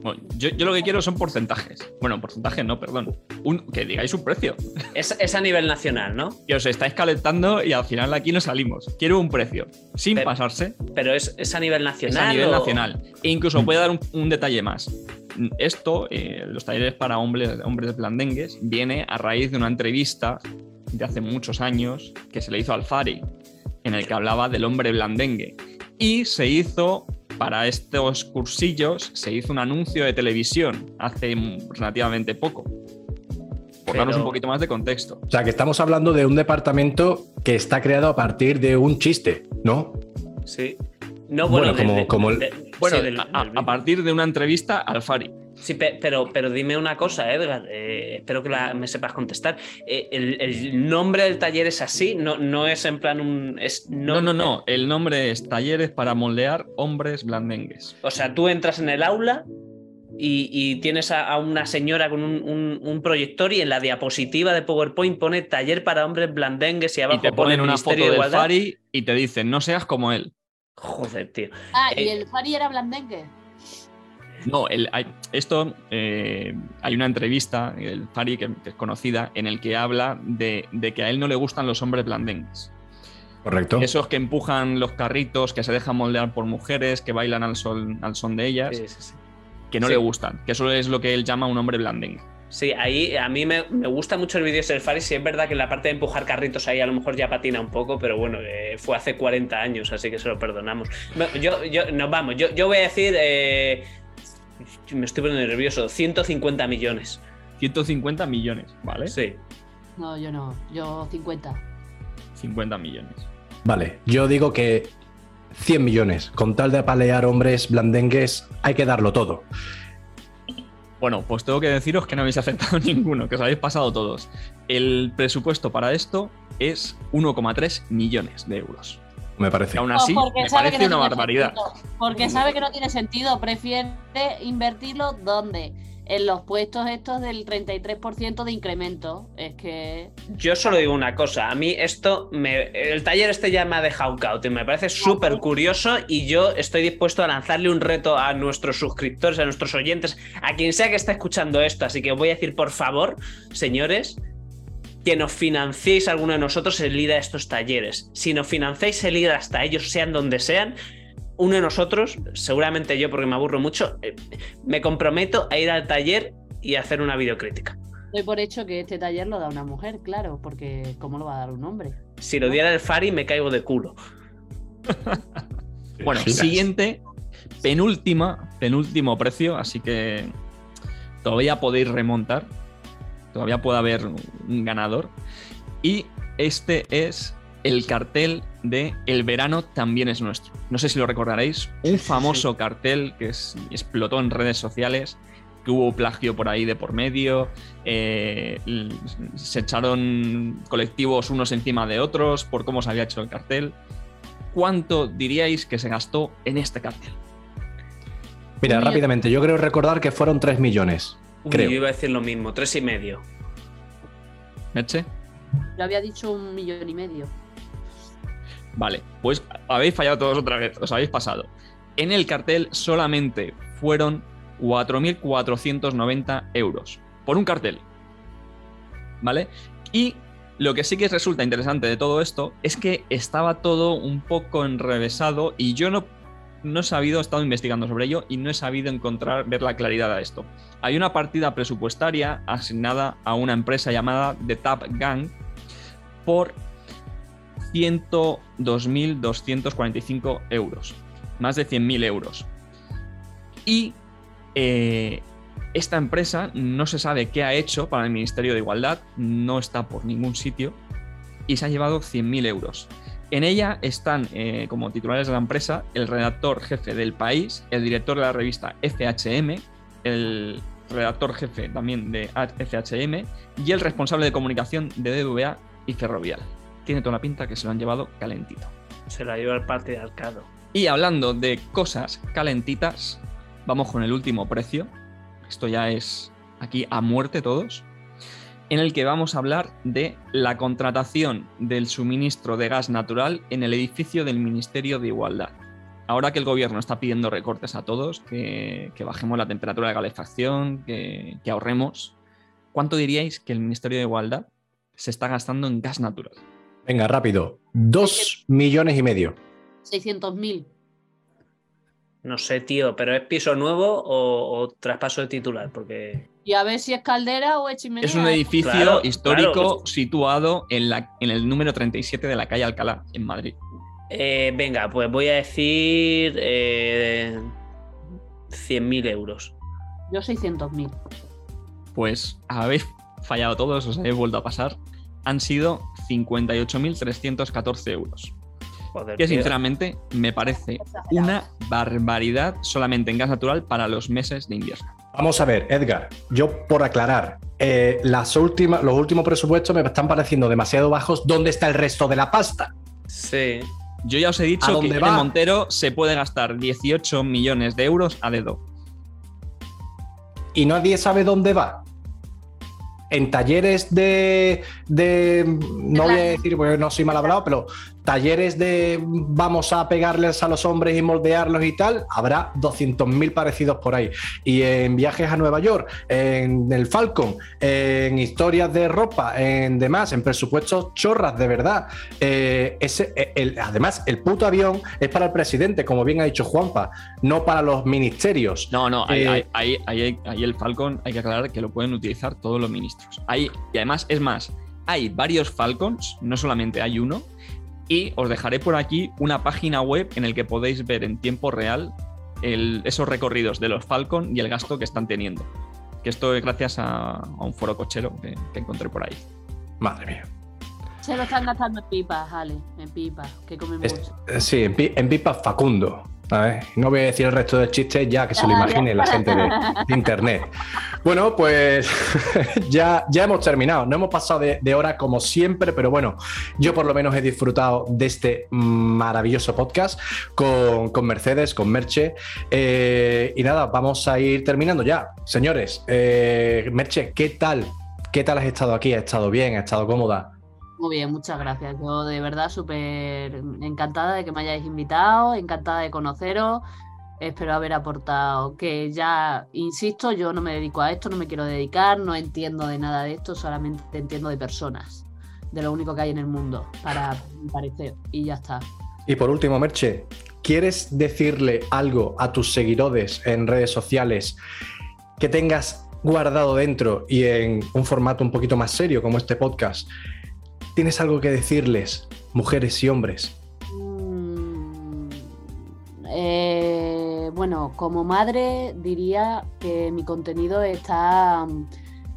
Bueno, yo, yo lo que quiero son porcentajes. Bueno, porcentajes no, perdón. Un- que digáis un precio. Es, es a nivel nacional, ¿no? Y os estáis calentando y al final aquí no salimos. Quiero un precio, sin Pero- pasarse, Pero es, es a nivel es nacional. a nivel o- nacional. E incluso voy a dar un, un detalle más. Esto, eh, los talleres para hombres, hombres blandengues, viene a raíz de una entrevista de hace muchos años que se le hizo al Fari, en el que hablaba del hombre blandengue. Y se hizo, para estos cursillos, se hizo un anuncio de televisión hace relativamente poco. Por darnos un poquito más de contexto. O sea, que estamos hablando de un departamento que está creado a partir de un chiste, ¿no? Sí. No, Bueno, bueno, como- de- como el- de- Bueno, sí, del- a, a- del- a partir de una entrevista al Fari. Sí, pe- pero, pero dime una cosa, Edgar. eh, espero que la- me sepas contestar. Eh, el, el nombre del taller es así, no, no es en plan un. Es, No, no, no. El nombre es Talleres para moldear hombres blandengues. O sea, tú entras en el aula y, y tienes a, a una señora con un, un- un proyector y en la diapositiva de PowerPoint pone taller para hombres blandengues y Y abajo te pone ponen una foto Ministerio de del Igualdad. Fari y te dicen, no seas como él. Joder, tío. Ah, y Eh, el Fari era blandengue. No, el- hay- esto eh, hay una entrevista, el Fari, que, que es conocida, en el que habla de, de que a él no le gustan los hombres blandengues. Correcto. Esos que empujan los carritos, que se dejan moldear por mujeres, que bailan al, sol, al son de ellas, Sí, sí, sí. que no Sí. le gustan. Que eso es lo que él llama un hombre blandengue. Sí, ahí a mí me, me gusta mucho el vídeo del Fari. Sí, es verdad que en la parte de empujar carritos ahí a lo mejor ya patina un poco, pero bueno, eh, fue hace 40 años, así que se lo perdonamos. Yo, yo, nos vamos, yo, yo voy a decir. eh, me estoy poniendo nervioso. 150 millones. 150 millones, ¿vale? Sí. No, yo no, yo 50. 50 millones. Vale, yo digo que 100 millones. Con tal de apalear hombres blandengues, hay que darlo todo. Bueno, pues tengo que deciros que no habéis aceptado ninguno, que os habéis pasado todos. El presupuesto para esto es 1,3 millones de euros. Me parece. Que aún así, me parece no una tiene barbaridad. sentido. Porque sabe que no tiene sentido. Prefiere invertirlo ¿dónde? En los puestos estos del 33% de incremento. Es que. Yo solo digo una cosa. A mí esto. Me, el taller este ya me ha dejado caut y me parece súper curioso. Y yo estoy dispuesto a lanzarle un reto a nuestros suscriptores, a nuestros oyentes, a quien sea que esté escuchando esto. Así que os voy a decir, por favor, señores, que nos financiéis alguno de nosotros el ir a estos talleres. Si nos financiáis el ir hasta ellos, sean donde sean, uno de nosotros, seguramente yo porque me aburro mucho, eh, me comprometo a ir al taller y a hacer una videocrítica. Doy por hecho que este taller lo da una mujer, claro, porque ¿cómo lo va a dar un hombre? Si lo diera el Fari, me caigo de culo. bueno, siguiente, penúltima, penúltimo precio, así que todavía podéis remontar. Todavía puede haber un ganador. Y este es el cartel de El verano también es nuestro. No sé si lo recordaréis, un famoso cartel que explotó en redes sociales, que hubo plagio por ahí de por medio, eh, se echaron colectivos unos encima de otros por cómo se había hecho el cartel. ¿Cuánto diríais que se gastó en este cartel? Mira, rápidamente, yo creo recordar que fueron 3 millones. Creo. Yo iba a decir lo mismo, tres y medio. ¿Meche? Yo había dicho un millón y medio. Vale, pues habéis fallado todos otra vez, os habéis pasado. En el cartel solamente fueron 4.490 euros por un cartel. ¿Vale? Y lo que sí que resulta interesante de todo esto es que estaba todo un poco enrevesado y yo no, no he sabido, he estado investigando sobre ello y no he sabido encontrar, ver la claridad a esto. Hay una partida presupuestaria asignada a una empresa llamada The Tap Gang por 102.245 euros, más de 100.000 euros. Y eh, esta empresa no se sabe qué ha hecho para el Ministerio de Igualdad, no está por ningún sitio y se ha llevado 100.000 euros. En ella están eh, como titulares de la empresa el redactor jefe del país, el director de la revista FHM, el redactor jefe también de FHM y el responsable de comunicación de DVA y Ferrovial tiene toda la pinta que se lo han llevado calentito. Se lo ha llevado el parte de Arcado. Y hablando de cosas calentitas, vamos con el último precio. Esto ya es aquí a muerte todos. En el que vamos a hablar de la contratación del suministro de gas natural en el edificio del Ministerio de Igualdad. Ahora que el gobierno está pidiendo recortes a todos, que, bajemos la temperatura de calefacción, que, que ahorremos, ¿cuánto diríais que el Ministerio de Igualdad se está gastando en gas natural? Venga, rápido. Dos millones y medio. 600.000. No sé, tío, pero ¿es piso nuevo o, traspaso de titular? Porque. Y a ver si es caldera o es chimenea. Es un edificio histórico situado en, la, en el número 37 de la calle Alcalá, en Madrid. Eh, venga, pues voy a decir eh, 100.000 euros. Yo 600.000. Pues habéis fallado todos, os habéis vuelto a pasar. Han sido 58.314 euros. que sinceramente me parece una barbaridad solamente en gas natural para los meses de invierno. Vamos a ver, Edgar, yo por aclarar, eh, las últimas, los últimos presupuestos me están pareciendo demasiado bajos. ¿Dónde está el resto de la pasta? Sí. Yo ya os he dicho que va? Montero se puede gastar 18 millones de euros a dedo. Y nadie sabe dónde va en talleres de, no voy a decir porque no soy mal hablado, pero talleres de vamos a pegarles a los hombres y moldearlos y tal, habrá 200.000 parecidos por ahí. Y en viajes a Nueva York, en el Falcon, en historias de ropa, en demás, en presupuestos chorras de verdad. Eh, ese, eh, además, el puto avión es para el presidente, como bien ha dicho Juanpa, no para los ministerios. No, no, ahí, ahí, ahí, el Falcon hay que aclarar que lo pueden utilizar todos los ministros. Ahí, y además, es más, hay varios Falcons, no solamente hay uno, y os dejaré por aquí una página web en el que podéis ver en tiempo real esos recorridos de los Falcon y el gasto que están teniendo. Que esto es gracias a, un foro cochero que, encontré por ahí. Madre mía. Se lo están gastando en pipas, Ale, en pipas, que comen mucho. Eh, sí, en pipas Facundo. No voy a decir el resto del chiste ya que se lo imagine la gente de, internet. Bueno, pues ya, ya hemos terminado. No hemos pasado de, hora como siempre, pero bueno, yo por lo menos he disfrutado de este maravilloso podcast con, Mercedes, con Merche. Eh, y nada, vamos a ir terminando ya. Señores, eh, Merche, ¿qué tal? ¿Qué tal has estado aquí? ¿Has estado bien? ¿Has estado cómoda? Muy bien, muchas gracias. Yo de verdad súper encantada de que me hayáis invitado, encantada de conoceros. Espero haber aportado que ya, insisto, yo no me dedico a esto, no me quiero dedicar, no entiendo de nada de esto, solamente entiendo de personas, de lo único que hay en el mundo, para mi parecer, y ya está. Y por último, Merche, ¿quieres decirle algo a tus seguidores en redes sociales que tengas guardado dentro y en un formato un poquito más serio como este podcast, ¿tienes algo que decirles, mujeres y hombres? Mm, eh, bueno, como madre diría que mi contenido está mm,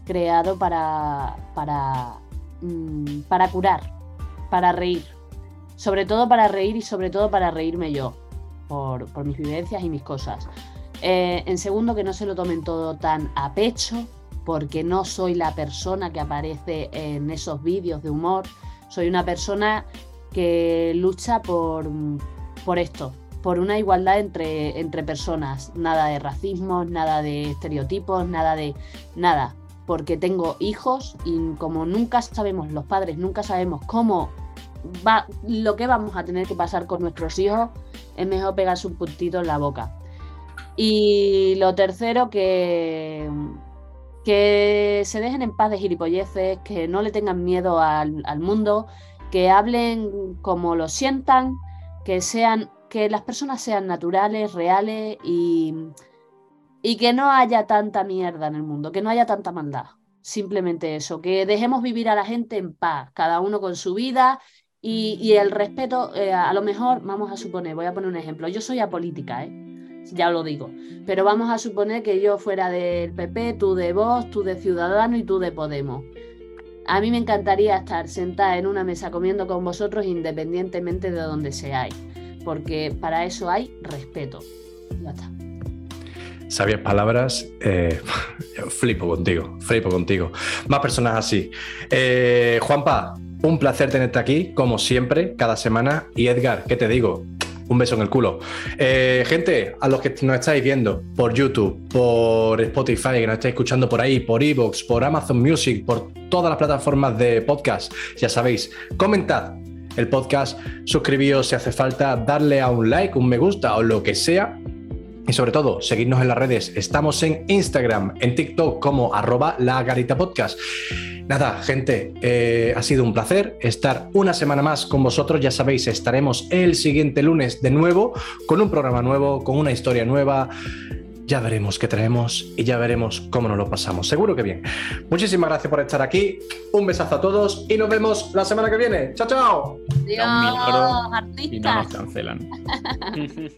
creado para, para, mm, para curar, para reír. Sobre todo para reír y sobre todo para reírme yo, por, por mis vivencias y mis cosas. Eh, en segundo, que no se lo tomen todo tan a pecho, porque no soy la persona que aparece en esos vídeos de humor. Soy una persona que lucha por, por esto, por una igualdad entre, entre personas. Nada de racismo, nada de estereotipos, nada de nada. Porque tengo hijos y como nunca sabemos, los padres nunca sabemos cómo va lo que vamos a tener que pasar con nuestros hijos, es mejor pegarse un puntito en la boca. Y lo tercero, que, que se dejen en paz de gilipolleces, que no le tengan miedo al, mundo, que hablen como lo sientan, que sean, que las personas sean naturales, reales y, y que no haya tanta mierda en el mundo, que no haya tanta maldad. Simplemente eso, que dejemos vivir a la gente en paz, cada uno con su vida y, el respeto, eh, a lo mejor, vamos a suponer, voy a poner un ejemplo, yo soy apolítica, ¿eh? Ya lo digo. Pero vamos a suponer que yo fuera del PP, tú de Vox, tú de Ciudadano y tú de Podemos. A mí me encantaría estar sentada en una mesa comiendo con vosotros independientemente de donde seáis, porque para eso hay respeto. Ya está. Sabias palabras, eh, flipo contigo, flipo contigo. Más personas así. Eh, Juanpa, un placer tenerte aquí, como siempre, cada semana. Y Edgar, ¿qué te digo? Un beso en el culo. Eh, gente, a los que nos estáis viendo por YouTube, por Spotify, que nos estáis escuchando por ahí, por Evox, por Amazon Music, por todas las plataformas de podcast, ya sabéis, comentad el podcast, suscribíos si hace falta, darle a un like, un me gusta o lo que sea. Y sobre todo, seguidnos en las redes. Estamos en Instagram, en TikTok como arroba la garita podcast. Nada, gente, eh, ha sido un placer estar una semana más con vosotros. Ya sabéis, estaremos el siguiente lunes de nuevo con un programa nuevo, con una historia nueva. Ya veremos qué traemos y ya veremos cómo nos lo pasamos. Seguro que bien. Muchísimas gracias por estar aquí. Un besazo a todos y nos vemos la semana que viene. Chao, chao. Adiós, y no nos cancelan.